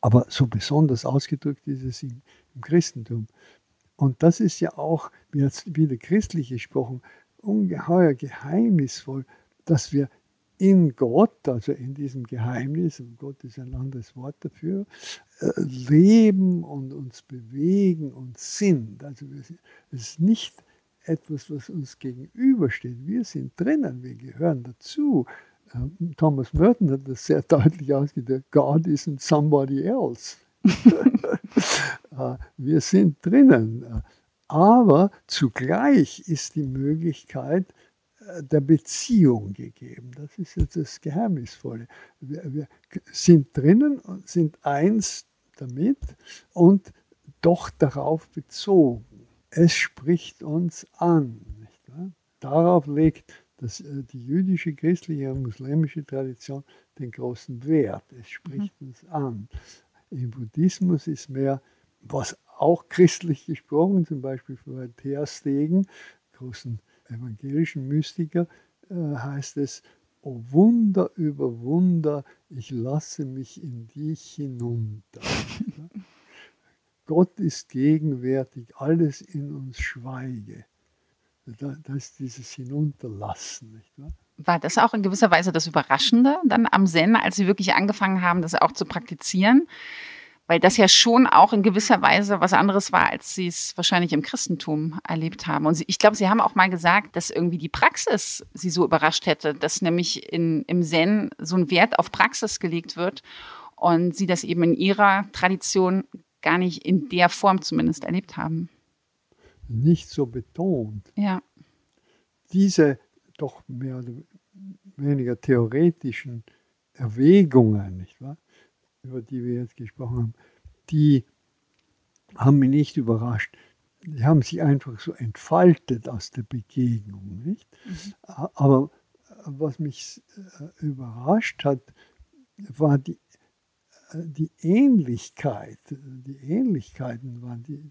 Aber so besonders ausgedrückt ist es im, im Christentum. Und das ist ja auch, wie jetzt wieder christlich gesprochen, ungeheuer geheimnisvoll, dass wir in Gott, also in diesem Geheimnis, und Gott ist ein anderes Wort dafür, äh, leben und uns bewegen und sind. Also es ist nicht etwas, was uns gegenübersteht. Wir sind drinnen, wir gehören dazu. Ähm, Thomas Merton hat das sehr deutlich ausgedrückt, God isn't somebody else. Äh, wir sind drinnen. Aber zugleich ist die Möglichkeit äh, der Beziehung gegeben. Das ist jetzt das Geheimnisvolle. Wir, wir sind drinnen und sind eins damit und doch darauf bezogen. Es spricht uns an. Darauf legt das, äh, die jüdische, christliche und muslimische Tradition den großen Wert. Es spricht mhm. uns an. Im Buddhismus ist mehr, was auch christlich gesprochen, zum Beispiel von Theastegen, großen evangelischen Mystiker, äh, heißt es, O Wunder über Wunder, ich lasse mich in dich hinunter. Gott ist gegenwärtig, alles in uns schweige. Das ist dieses Hinunterlassen. War das auch in gewisser Weise das Überraschende dann am Zen, als Sie wirklich angefangen haben, das auch zu praktizieren? Weil das ja schon auch in gewisser Weise was anderes war, als sie es wahrscheinlich im Christentum erlebt haben. Und ich glaube, sie haben auch mal gesagt, dass irgendwie die Praxis sie so überrascht hätte, dass nämlich in, im Zen so ein Wert auf Praxis gelegt wird und sie das eben in ihrer Tradition gar nicht in der Form zumindest erlebt haben. Nicht so betont. Ja. Diese doch mehr oder weniger theoretischen Erwägungen, nicht wahr? Über die wir jetzt gesprochen haben, die haben mich nicht überrascht. Die haben sich einfach so entfaltet aus der Begegnung. Nicht? Mhm. Aber was mich äh, überrascht hat, war die, äh, die Ähnlichkeit. Die Ähnlichkeiten waren die,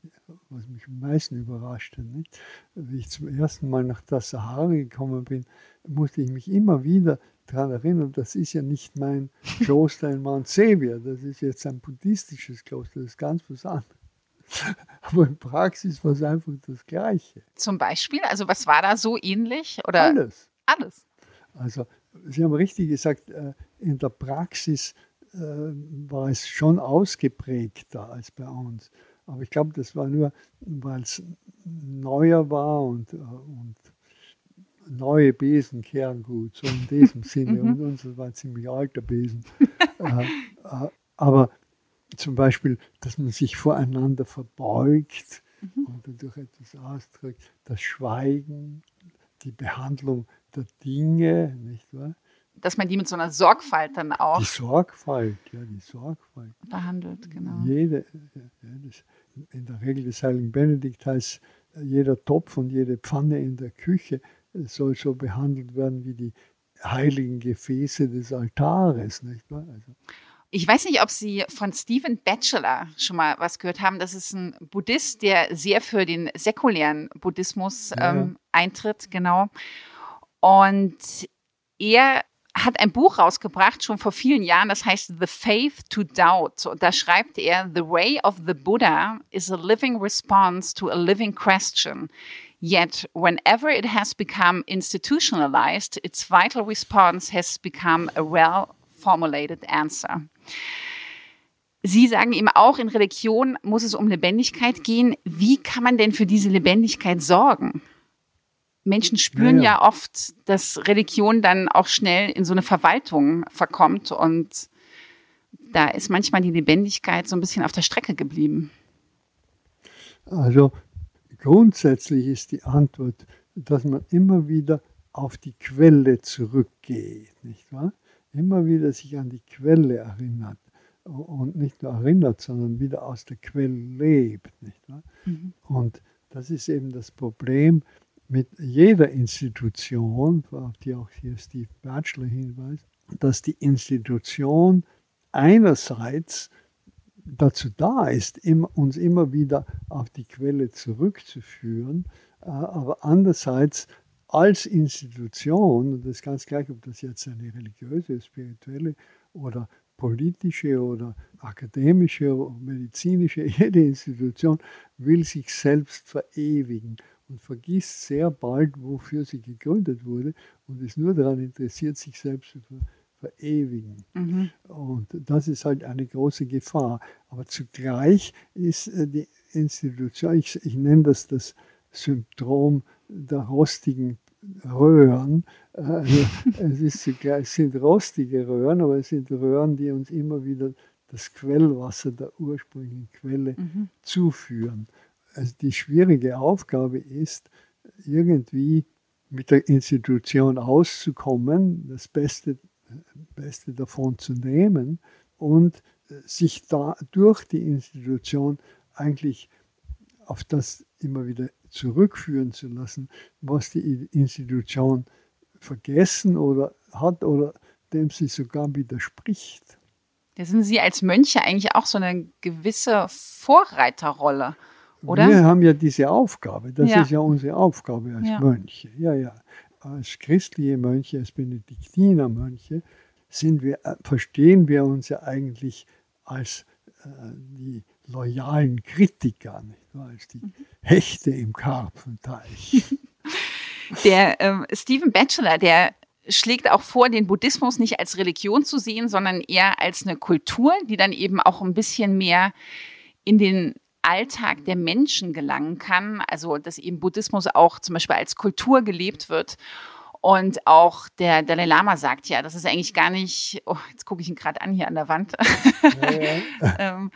was mich am meisten überrascht hat. Nicht? Wie ich zum ersten Mal nach der Sahara gekommen bin, musste ich mich immer wieder daran erinnern, das ist ja nicht mein Kloster in Mount Sevier, das ist jetzt ein buddhistisches Kloster, das ist ganz was anderes. Aber in Praxis war es einfach das Gleiche. Zum Beispiel? Also was war da so ähnlich? Oder? Alles. Alles. Also Sie haben richtig gesagt, äh, in der Praxis äh, war es schon ausgeprägter als bei uns. Aber ich glaube, das war nur, weil es neuer war und, äh, und neue Besen kehren gut, so in diesem Sinne. Und unser war ein ziemlich alter Besen. äh, äh, aber zum Beispiel, dass man sich voreinander verbeugt mhm. und dadurch etwas ausdrückt, das Schweigen, die Behandlung der Dinge, nicht wahr? Dass man die mit so einer Sorgfalt dann auch. Die Sorgfalt, ja, die Sorgfalt. Behandelt, genau. Jede, in der Regel des Heiligen Benedikt heißt, jeder Topf und jede Pfanne in der Küche soll so behandelt werden wie die heiligen Gefäße des Altares, nicht wahr? Also. Ich weiß nicht, ob Sie von Stephen Batchelor schon mal was gehört haben. Das ist ein Buddhist, der sehr für den säkulären Buddhismus ja. ähm, eintritt, genau. Und er hat ein Buch rausgebracht, schon vor vielen Jahren, das heißt The Faith to Doubt. Und da schreibt er, The way of the Buddha is a living response to a living question. Yet, whenever it has become institutionalized, its vital response has become a well formulated answer. Sie sagen eben auch, in Religion muss es um Lebendigkeit gehen. Wie kann man denn für diese Lebendigkeit sorgen? Menschen spüren ja, ja. ja, oft, dass Religion dann auch schnell in so eine Verwaltung verkommt und da ist manchmal die Lebendigkeit so ein bisschen auf der Strecke geblieben. Also grundsätzlich ist die Antwort, dass man immer wieder auf die Quelle zurückgeht, nicht wahr? Immer wieder sich an die Quelle erinnert und nicht nur erinnert, sondern wieder aus der Quelle lebt, nicht wahr? Mhm. Und das ist eben das Problem, mit jeder Institution, auf die auch hier Steve Batchelor hinweist, dass die Institution einerseits dazu da ist, uns immer wieder auf die Quelle zurückzuführen, äh, aber andererseits als Institution, und das ist ganz gleich, ob das jetzt eine religiöse, spirituelle oder politische oder akademische oder medizinische, jede Institution will sich selbst verewigen und vergisst sehr bald, wofür sie gegründet wurde und ist nur daran interessiert, sich selbst zu ver verewigen. Mhm. Und das ist halt eine große Gefahr. Aber zugleich ist äh, die Institution, ich, ich nenne das das Syndrom der rostigen Röhren. Äh, also es, ist zugleich, es sind rostige Röhren, aber es sind Röhren, die uns immer wieder das Quellwasser der ursprünglichen Quelle mhm. zuführen also die schwierige Aufgabe ist, irgendwie mit der Institution auszukommen, das Beste, Beste davon zu nehmen und sich da durch die Institution eigentlich auf das immer wieder zurückführen zu lassen, was die Institution vergessen oder hat oder dem sie sogar widerspricht. Da sind Sie als Mönche eigentlich auch so eine gewisse Vorreiterrolle oder? Wir haben ja diese Aufgabe, das ja. ist ja unsere Aufgabe als ja. Mönche. Ja, ja. Als christliche Mönche, als Benediktinermönche sind wir, äh, verstehen wir uns ja eigentlich als äh, die loyalen Kritiker, nicht als die mhm. Hechte im Karpfenteich. Der ähm, Stephen Batchelor, der schlägt auch vor, den Buddhismus nicht als Religion zu sehen, sondern eher als eine Kultur, die dann eben auch ein bisschen mehr in den Alltag der Menschen gelangen kann. Also, dass eben Buddhismus auch zum Beispiel als Kultur gelebt wird. Und auch der Dalai Lama sagt ja, das ist eigentlich gar nicht, oh, jetzt gucke ich ihn gerade an hier an der Wand. Ja, ja. ähm,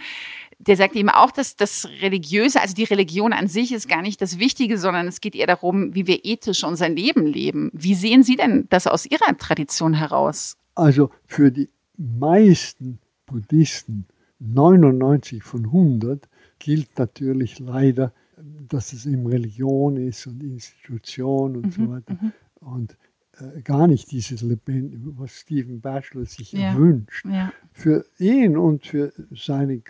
der sagt eben auch, dass das Religiöse, also die Religion an sich ist gar nicht das Wichtige, sondern es geht eher darum, wie wir ethisch unser Leben leben. Wie sehen Sie denn das aus Ihrer Tradition heraus? Also für die meisten Buddhisten, 99 von 100, gilt natürlich leider, dass es eben Religion ist und Institution und mhm, so weiter. Mhm. Und äh, gar nicht dieses Lebendige, was Stephen Batchelor sich ja. wünscht. Ja. Für ihn und für seine,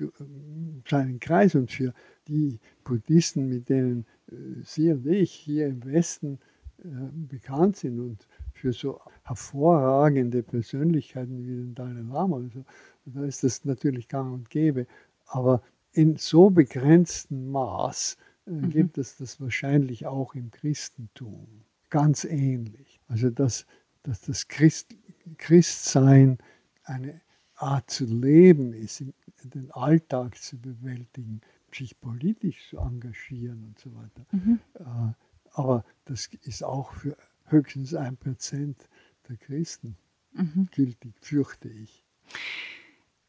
seinen Kreis und für die Buddhisten, mit denen äh, Sie und ich hier im Westen äh, bekannt sind und für so hervorragende Persönlichkeiten wie den Dalai Lama. Also, da ist das natürlich gang und gäbe. Aber in so begrenztem Maß äh, mhm. gibt es das wahrscheinlich auch im Christentum. Ganz ähnlich. Also dass, dass das Christ, Christsein eine Art zu leben ist, den Alltag zu bewältigen, sich politisch zu engagieren und so weiter. Mhm. Äh, aber das ist auch für höchstens ein Prozent der Christen mhm. gültig, fürchte ich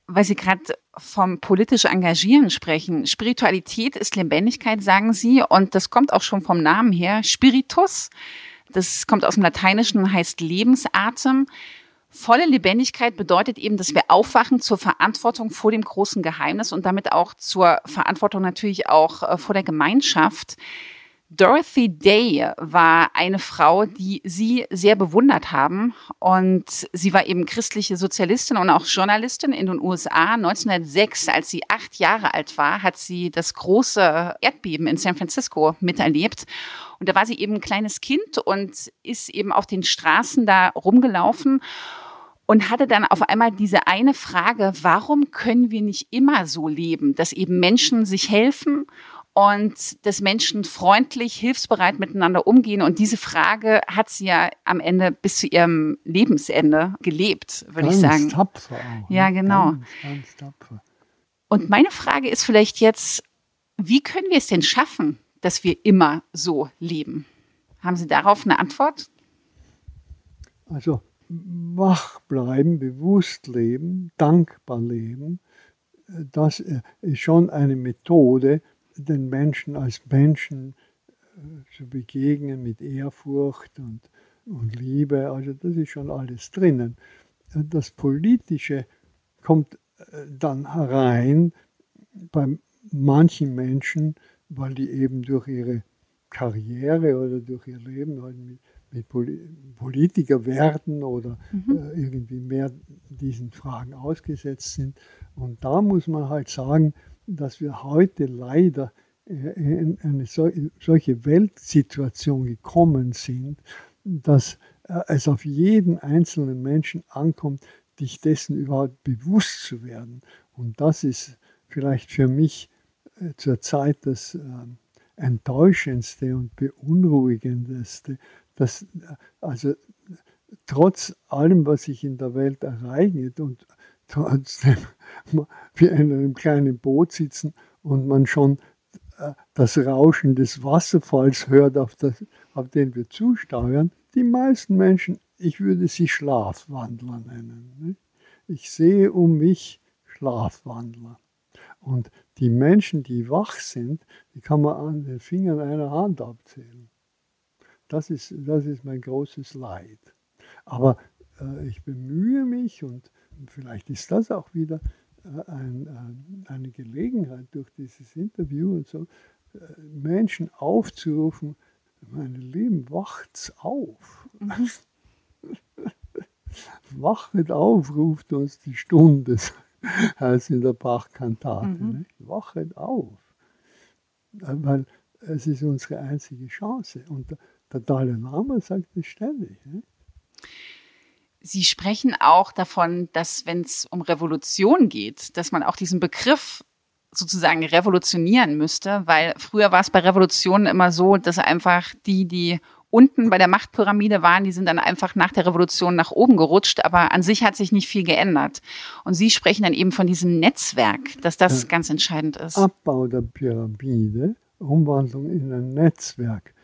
weil Sie gerade vom politisch Engagieren sprechen. Spiritualität ist Lebendigkeit, sagen Sie, und das kommt auch schon vom Namen her. Spiritus, das kommt aus dem Lateinischen und heißt Lebensatem. Volle Lebendigkeit bedeutet eben, dass wir aufwachen zur Verantwortung vor dem großen Geheimnis und damit auch zur Verantwortung natürlich auch äh, vor der Gemeinschaft. Dorothy Day war eine Frau, die Sie sehr bewundert haben. Und sie war eben christliche Sozialistin und auch Journalistin in den USA. 1906, als sie acht Jahre alt war, hat sie das große Erdbeben in San Francisco miterlebt. Und da war sie eben ein kleines Kind und ist eben auf den Straßen da rumgelaufen und hatte dann auf einmal diese eine Frage, warum können wir nicht immer so leben, dass eben Menschen sich helfen und dass Menschen freundlich, hilfsbereit miteinander umgehen. Und diese Frage hat sie ja am Ende bis zu ihrem Lebensende gelebt, würde ich sagen. Tapfer auch, ja, ne? genau. Ganz, ganz tapfer. Und meine Frage ist vielleicht jetzt, wie können wir es denn schaffen, dass wir immer so leben? Haben Sie darauf eine Antwort? Also wach bleiben, bewusst leben, dankbar leben, das ist schon eine Methode, den Menschen als Menschen äh, zu begegnen mit Ehrfurcht und, und Liebe. Also das ist schon alles drinnen. Das Politische kommt äh, dann herein bei manchen Menschen, weil die eben durch ihre Karriere oder durch ihr Leben halt mit, mit Politiker werden oder mhm. äh, irgendwie mehr diesen Fragen ausgesetzt sind. Und da muss man halt sagen, dass wir heute leider äh, in eine solche Weltsituation gekommen sind, dass äh, es auf jeden einzelnen Menschen ankommt, dich dessen überhaupt bewusst zu werden. Und das ist vielleicht für mich äh, zurzeit das enttäuschendste und beunruhigendste, dass also trotz allem, was sich in der Welt ereignet und trotzdem wir in einem kleinen Boot sitzen und man schon äh, das Rauschen des Wasserfalls hört, auf, das, auf den wir zusteuern. Die meisten Menschen, ich würde sie Schlafwandler nennen. Ich sehe um mich Schlafwandler. Und die Menschen, die wach sind, die kann man an den Fingern einer Hand abzählen. Das ist, das ist mein großes Leid. Aber äh, ich bemühe mich und vielleicht ist das auch wieder äh, ein, eine Gelegenheit durch dieses Interview und so, äh, Menschen aufzurufen, meine Lieben, wacht's auf. Mhm. Wachet auf, ruft uns die Stunde, heißt in der Bachkantate. Mhm. Wachet auf. Äh, weil es ist unsere einzige Chance. Und der, Dalai Lama sagt es ständig. Ne? Sie sprechen auch davon, dass wenn es um Revolution geht, dass man auch diesen Begriff sozusagen revolutionieren müsste, weil früher war es bei Revolutionen immer so, dass einfach die, die unten bei der Machtpyramide waren, die sind dann einfach nach der Revolution nach oben gerutscht, aber an sich hat sich nicht viel geändert. Und Sie sprechen dann eben von diesem Netzwerk, dass das ja. ganz entscheidend ist. Abbau der Pyramide, Umwandlung in ein Netzwerk.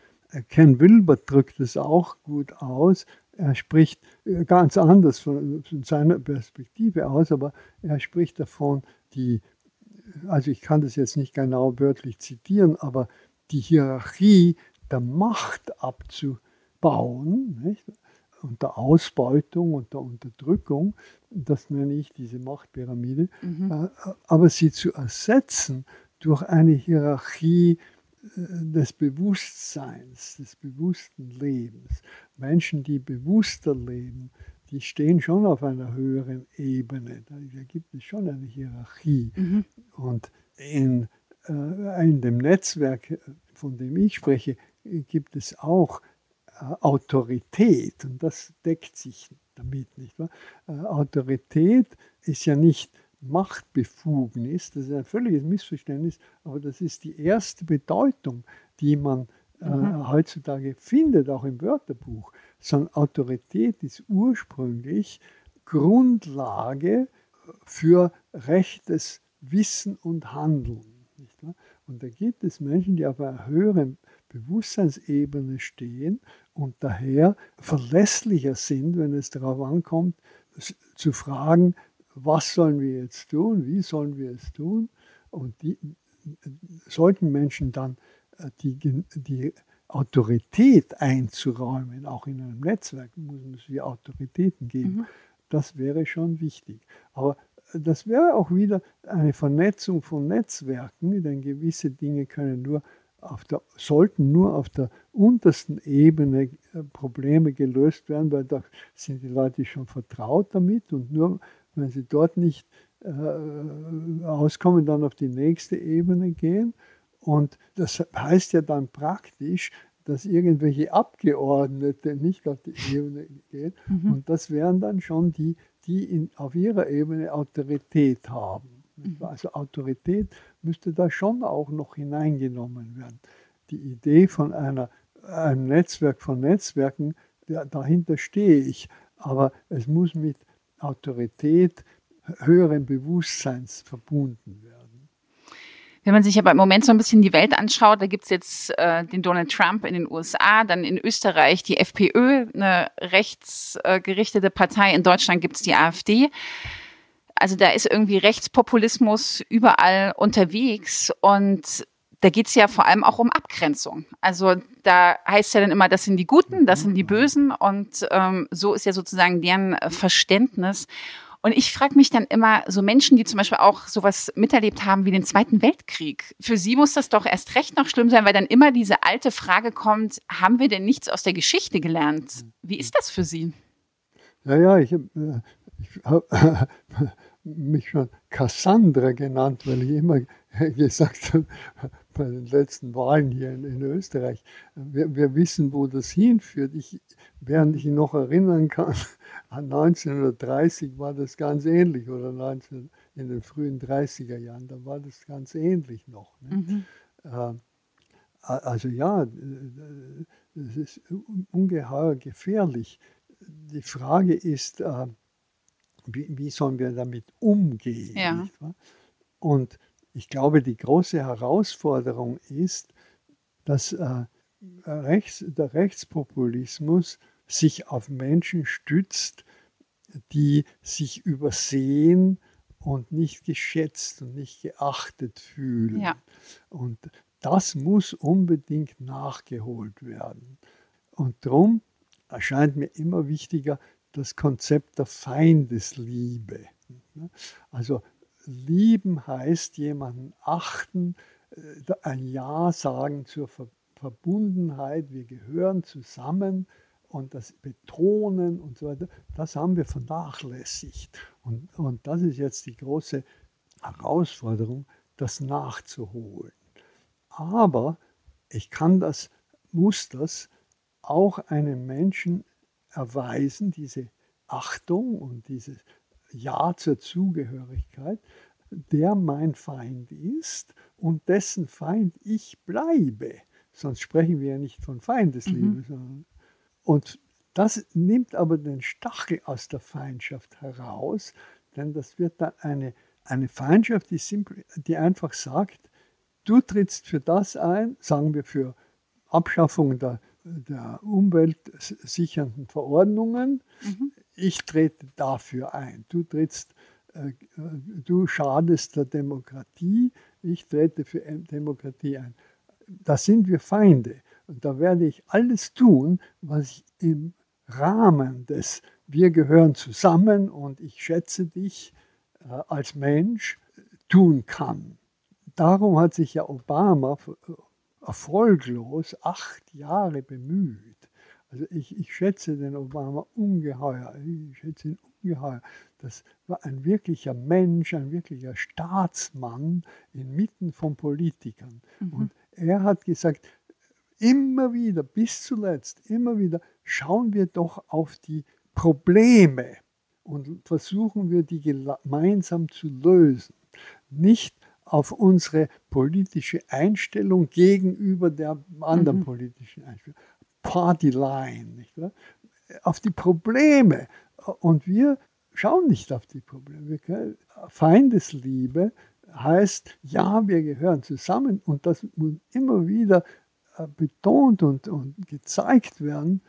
Ken Wilbert drückt es auch gut aus er spricht äh, ganz anders von, von, seiner Perspektive aus, aber er spricht davon, die, also ich kann das jetzt nicht genau wörtlich zitieren, aber die Hierarchie der Macht abzubauen, nicht? unter Ausbeutung, unter Unterdrückung, das nenne ich diese Machtpyramide, mhm. Äh, aber sie zu ersetzen durch eine Hierarchie des Bewusstseins, des bewussten Lebens. Menschen, die bewusster leben, die stehen schon auf einer höheren Ebene. Da gibt es schon eine Hierarchie. Mhm. Und in, äh, in dem Netzwerk, von dem ich spreche, gibt es auch äh, Autorität. Und das deckt sich damit. Nicht wahr? Äh, Autorität ist ja nicht Machtbefugnis, das ist ein völliges Missverständnis, aber das ist die erste Bedeutung, die man äh, mhm. heutzutage findet, auch im Wörterbuch. Sondern Autorität ist ursprünglich Grundlage für rechtes Wissen und Handeln. Und da gibt es Menschen, die auf einer höheren Bewusstseinsebene stehen und daher verlässlicher sind, wenn es darauf ankommt, zu fragen, was sollen wir jetzt tun, wie sollen wir es tun. Und die, sollten Menschen dann äh, die, die Autorität einzuräumen, auch in einem Netzwerk muss es wie Autoritäten geben, mhm. das wäre schon wichtig. Aber äh, das wäre auch wieder eine Vernetzung von Netzwerken, denn gewisse Dinge können nur auf der, sollten nur auf der untersten Ebene äh, Probleme gelöst werden, weil da sind die Leute schon vertraut damit und nur wenn sie dort nicht äh, auskommen, dann auf die nächste Ebene gehen. Und das heißt ja dann praktisch, dass irgendwelche Abgeordnete nicht auf die Ebene gehen. Mhm. Und das wären dann schon die, die in, auf ihrer Ebene Autorität haben. Mhm. Also Autorität müsste da schon auch noch hineingenommen werden. Die Idee von einer, einem Netzwerk von Netzwerken, der, dahinter stehe ich. Aber es muss mit Autorität höheren Bewusstseins verbunden werden. Wenn man sich aber im Moment so ein bisschen die Welt anschaut, da gibt's jetzt äh, den Donald Trump in den USA, dann in Österreich die FPÖ, eine rechtsgerichtete Partei, in Deutschland gibt's die AfD. Also da ist irgendwie Rechtspopulismus überall unterwegs und da geht's ja vor allem auch um Abgrenzung. Also da heißt ja dann immer, das sind die Guten, das sind die Bösen und ähm, so ist ja sozusagen deren Verständnis. Und ich frage mich dann immer, so Menschen, die zum Beispiel auch sowas miterlebt haben wie den Zweiten Weltkrieg, für sie muss das doch erst recht noch schlimm sein, weil dann immer diese alte Frage kommt, haben wir denn nichts aus der Geschichte gelernt? Wie ist das für Sie? Ja, ja, ich, äh, ich habe mich schon Cassandra genannt, weil ich immer gesagt habe, bei den letzten Wahlen hier in, in Österreich, wir, wir, wissen, wo das hinführt. Ich, während ich noch erinnern kann, an 1930 war das ganz ähnlich oder 19, in den frühen 30er Jahren, da war das ganz ähnlich noch. Ne? Mhm. Äh, also ja, es ist ungeheuer gefährlich. Die Frage ist, äh, wie, wie, sollen wir damit umgehen? Ja. Und ich glaube, die große Herausforderung ist, dass äh, Rechts, der Rechtspopulismus sich auf Menschen stützt, die sich übersehen und nicht geschätzt und nicht geachtet fühlen. Ja. Und das muss unbedingt nachgeholt werden. Und darum erscheint mir immer wichtiger das Konzept der Feindesliebe. Also lieben heißt jemanden achten, äh, ein Ja sagen zur Verbundenheit, wir gehören zusammen und das Betonen und so weiter, das haben wir vernachlässigt. Und, und das ist jetzt die große Herausforderung, das nachzuholen. Aber ich kann das, muss das auch einem Menschen erweisen, diese Achtung und dieses Ja zur Zugehörigkeit, der mein Feind ist und dessen Feind ich bleibe. Sonst sprechen wir ja nicht von Feindesliebe, mhm. und das nimmt aber den Stachel aus der Feindschaft heraus, denn das wird dann eine, eine Feindschaft, die, simpel, die einfach sagt, du trittst für das ein, sagen wir für Abschaffung der, der umweltsichernden Verordnungen, mhm. ich trete dafür ein. Du trittst, äh, du schadest der Demokratie, ich trete für Demokratie ein. Da sind wir Feinde. Und da werde ich alles tun, was ich im Rahmen des Wir gehören zusammen und ich schätze dich äh, als Mensch tun kann. Darum hat sich ja Obama erfolglos acht Jahre bemüht. Also ich, ich schätze den Obama ungeheuer. Ich schätze ihn ungeheuer. Das war ein wirklicher Mensch, ein wirklicher Staatsmann inmitten von Politikern. Mhm. Und er hat gesagt, immer wieder, bis zuletzt, immer wieder, schauen wir doch auf die Probleme und versuchen wir, die gemeinsam zu lösen. Nicht auf unsere politische Einstellung gegenüber der anderen mhm. politischen Einstellung. Partyline, nicht wahr? Auf die Probleme. Und wir schauen nicht auf die Probleme. Feindesliebe heißt, ja, wir gehören zusammen und das muss immer wieder äh, betont und, und gezeigt werden,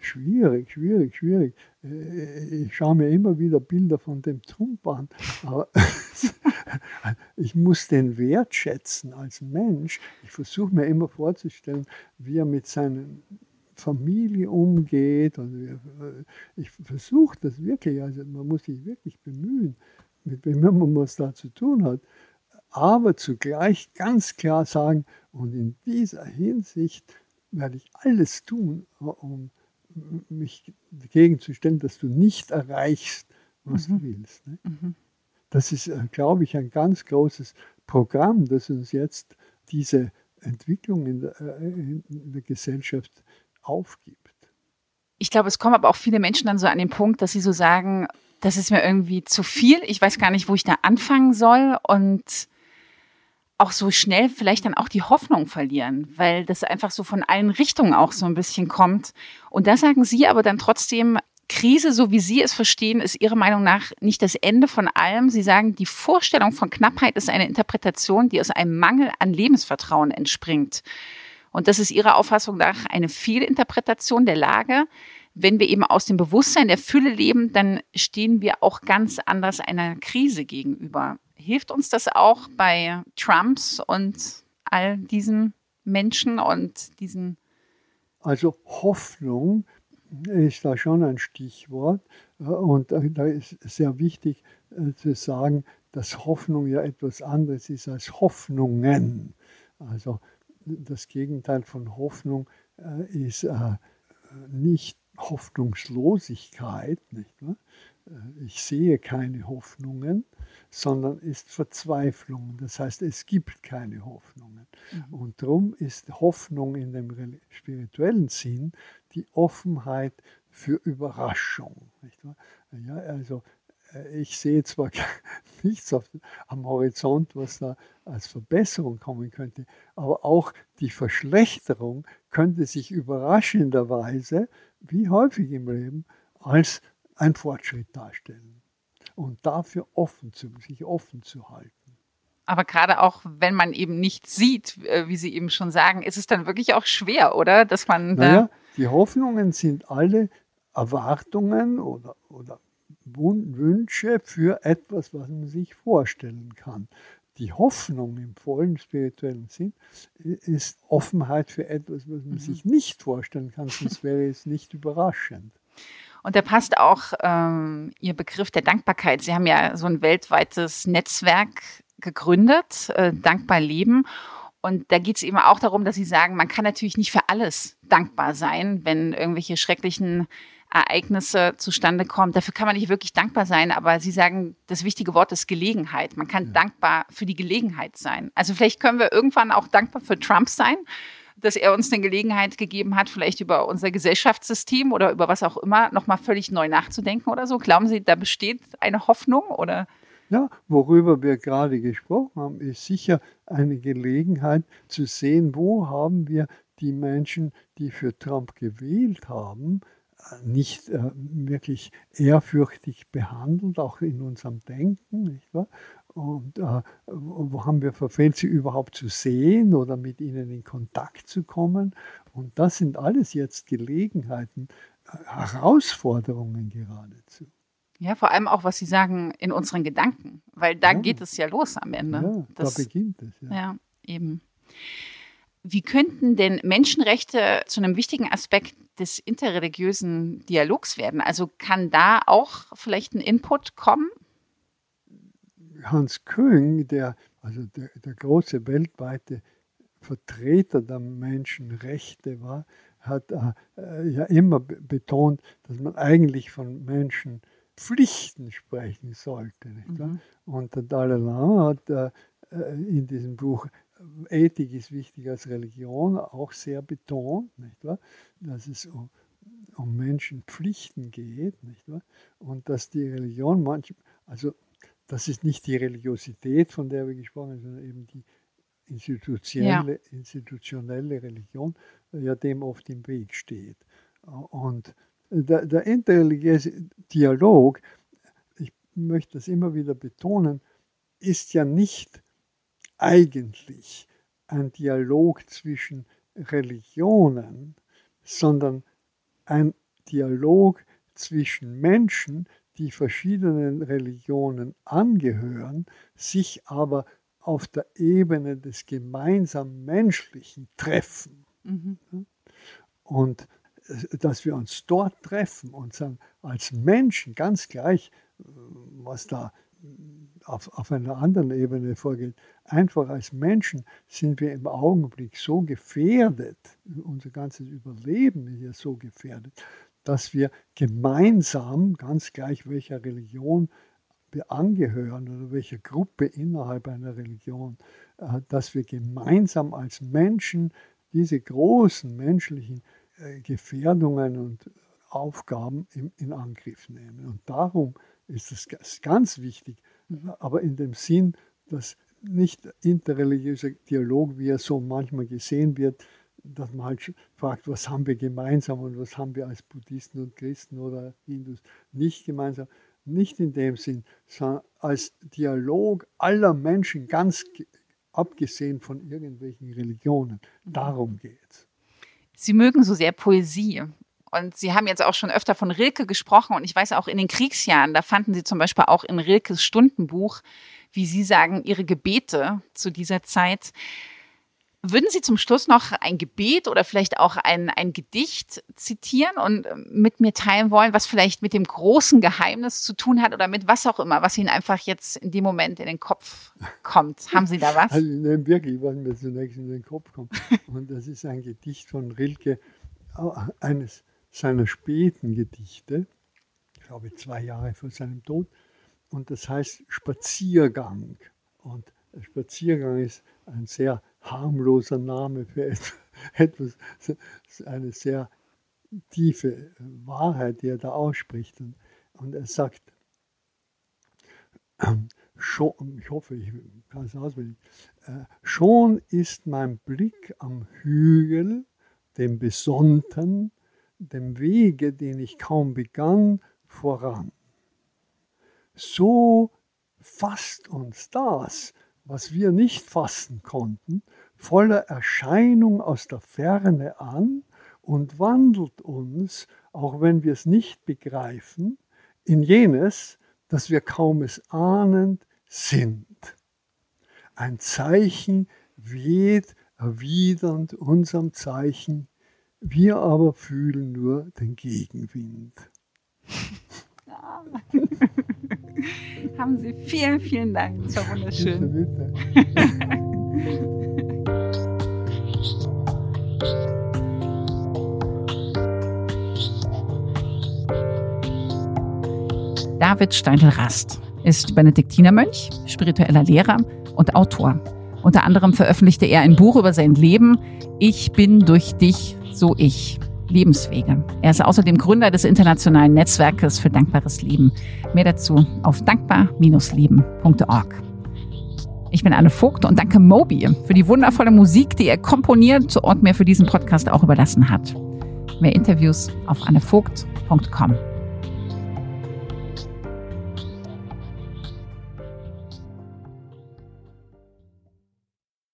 schwierig, schwierig, schwierig. Äh, ich schaue mir immer wieder Bilder von dem Trump an, aber ich muss den wertschätzen als Mensch. Ich versuche mir immer vorzustellen, wie er mit seiner Familie umgeht. Und äh, ich versuche das wirklich, also man muss sich wirklich bemühen, mit wem man was da zu tun hat. aber zugleich ganz klar sagen, und in dieser Hinsicht werde ich alles tun, um mich dagegen zu stellen, dass du nicht erreichst, was mhm. du willst. Ne? Mhm. Das ist, äh, glaube ich, ein ganz großes Programm, das uns jetzt diese Entwicklung in der, äh, in der Gesellschaft aufgibt. Ich glaube, es kommen aber auch viele Menschen dann so an den Punkt, dass sie so sagen, das ist mir irgendwie zu viel, ich weiß gar nicht, wo ich da anfangen soll und auch so schnell vielleicht dann auch die Hoffnung verlieren, weil das einfach so von allen Richtungen auch so ein bisschen kommt. Und da sagen Sie aber dann trotzdem, Krise, so wie Sie es verstehen, ist Ihrer Meinung nach nicht das Ende von allem. Sie sagen, die Vorstellung von Knappheit ist eine Interpretation, die aus einem Mangel an Lebensvertrauen entspringt. Und das ist Ihrer Auffassung nach eine Fehlinterpretation der Lage. Wenn wir eben aus dem Bewusstsein der Fülle leben, dann stehen wir auch ganz anders einer Krise gegenüber. Hilft uns das auch bei Trumps und all diesen Menschen und diesen also Hoffnung ist da schon ein Stichwort. Und da ist sehr wichtig äh, zu sagen, dass Hoffnung ja etwas anderes ist als Hoffnungen. Also das Gegenteil von Hoffnung äh, ist äh, nicht Hoffnungslosigkeit. Nicht? Ich sehe keine Hoffnungen, sondern ist Verzweiflung. Das heißt, es gibt keine Hoffnungen. Mhm. Und darum ist Hoffnung in dem spirituellen Sinn die Offenheit für Überraschung. Ja, also äh, ich sehe zwar nichts auf, am Horizont, was da als Verbesserung kommen könnte, aber auch die Verschlechterung könnte sich überraschenderweise, wie häufig im Leben, als ein Fortschritt darstellen. Und dafür offen zu, sich offen zu halten. Aber gerade auch, wenn man eben nicht sieht, äh, wie Sie eben schon sagen, ist es dann wirklich auch schwer, oder? Dass man naja, die Hoffnungen sind alle Erwartungen oder, oder Wünsche für etwas, was man sich vorstellen kann. Die Hoffnung im vollen spirituellen Sinn ist Offenheit für etwas, was man mhm. sich nicht vorstellen kann, sonst wäre es nicht überraschend. Und da passt auch ähm, Ihr Begriff der Dankbarkeit. Sie haben ja so ein weltweites Netzwerk gegründet, äh, Dankbar Leben. Und da geht es eben auch darum, dass Sie sagen, man kann natürlich nicht für alles dankbar sein, wenn irgendwelche schrecklichen Ereignisse zustande kommen. Dafür kann man nicht wirklich dankbar sein, aber Sie sagen, das wichtige Wort ist Gelegenheit. Man kann ja. dankbar für die Gelegenheit sein. Also vielleicht können wir irgendwann auch dankbar für Trump sein, dass er uns eine Gelegenheit gegeben hat, vielleicht über unser Gesellschaftssystem oder über was auch immer nochmal völlig neu nachzudenken oder so. Glauben Sie, da besteht eine Hoffnung oder? Ja, worüber wir gerade gesprochen haben, ist sicher eine Gelegenheit zu sehen, wo haben wir die Menschen, die für Trump gewählt haben, nicht äh, wirklich ehrfürchtig behandelt, auch in unserem Denken, nicht wahr? Und äh, wo haben wir verfehlt, sie überhaupt zu sehen oder mit ihnen in Kontakt zu kommen? Und das sind alles jetzt Gelegenheiten, äh, Herausforderungen geradezu. Ja, vor allem auch, was Sie sagen, in unseren Gedanken, weil da ja. geht es ja los am Ende. Ja, das, da beginnt es. Ja, ja eben. Wie könnten denn Menschenrechte zu einem wichtigen Aspekt des interreligiösen Dialogs werden? Also kann da auch vielleicht ein Input kommen? Hans Küng, der, also der, der große weltweite Vertreter der Menschenrechte war, hat äh, ja immer betont, dass man eigentlich von Menschen Pflichten sprechen sollte. Mhm. Und der Dalai Lama hat äh, in diesem Buch Ethik ist wichtiger als Religion auch sehr betont, nicht wahr? dass es um, um Menschenpflichten geht, nicht wahr? und dass die Religion manchmal, also das ist nicht die Religiosität, von der wir gesprochen haben, sondern eben die institutionelle, ja. institutionelle Religion, ja dem oft im Weg steht. Und der, der interreligiöse Dialog, ich möchte das immer wieder betonen, ist ja nicht eigentlich ein Dialog zwischen Religionen, sondern ein Dialog zwischen Menschen, die verschiedenen Religionen angehören, sich aber auf der Ebene des gemeinsamen Menschlichen treffen. Mhm. Und äh, dass wir uns dort treffen und sagen, als Menschen, ganz gleich, äh, was da auf, auf einer anderen Ebene vorgeht. Einfach als Menschen sind wir im Augenblick so gefährdet, unser ganzes Überleben ist ja so gefährdet, dass wir gemeinsam, ganz gleich welcher Religion wir angehören oder welcher Gruppe innerhalb einer Religion, äh, dass wir gemeinsam als Menschen diese großen menschlichen äh, Gefährdungen und Aufgaben in Angriff nehmen. Und darum ist es ganz wichtig, aber in dem Sinn, dass nicht interreligiöser Dialog, wie er so manchmal gesehen wird, dass man halt fragt, was haben wir gemeinsam und was haben wir als Buddhisten und Christen oder Hindus nicht gemeinsam. Nicht in dem Sinn, sondern als Dialog aller Menschen, ganz abgesehen von irgendwelchen Religionen. Darum geht es. Sie mögen so sehr Poesie. Und Sie haben jetzt auch schon öfter von Rilke gesprochen und ich weiß auch in den Kriegsjahren, da fanden Sie zum Beispiel auch in Rilkes Stundenbuch, wie Sie sagen, Ihre Gebete zu dieser Zeit. Würden Sie zum Schluss noch ein Gebet oder vielleicht auch ein, ein Gedicht zitieren und ähm, mit mir teilen wollen, was vielleicht mit dem großen Geheimnis zu tun hat oder mit was auch immer, was Ihnen einfach jetzt in dem Moment in den Kopf kommt? Haben Sie da was? Also nehme wirklich, was mir zunächst in den Kopf kommt. Und das ist ein Gedicht von Rilke, eines seiner späten Gedichte, ich glaube zwei Jahre vor seinem Tod. Und das heißt Spaziergang. Und Spaziergang ist ein sehr harmloser Name für etwas, eine sehr tiefe Wahrheit, die er da ausspricht. Und, und er sagt, schon, ich hoffe, ich kann es auswendig, äh, schon ist mein Blick am Hügel, dem Besonnten, dem Wege, den ich kaum begann, voran. So fasst uns das, was wir nicht fassen konnten, voller Erscheinung aus der Ferne an und wandelt uns, auch wenn wir es nicht begreifen, in jenes, das wir kaum es ahnend sind. Ein Zeichen weht erwidernd unserem Zeichen, wir aber fühlen nur den Gegenwind. Haben Sie vielen, vielen Dank. Das war wunderschön. Bitte, bitte. David Steindl-Rast ist Benediktinermönch, spiritueller Lehrer und Autor. Unter anderem veröffentlichte er ein Buch über sein Leben, Ich bin durch dich so ich. Lebenswege. Er ist außerdem Gründer des internationalen Netzwerkes für dankbares Leben. Mehr dazu auf dankbar-leben.org. Ich bin Anne Vogt und danke Moby für die wundervolle Musik, die er komponiert und mir für diesen Podcast auch überlassen hat. Mehr Interviews auf annevogt.com.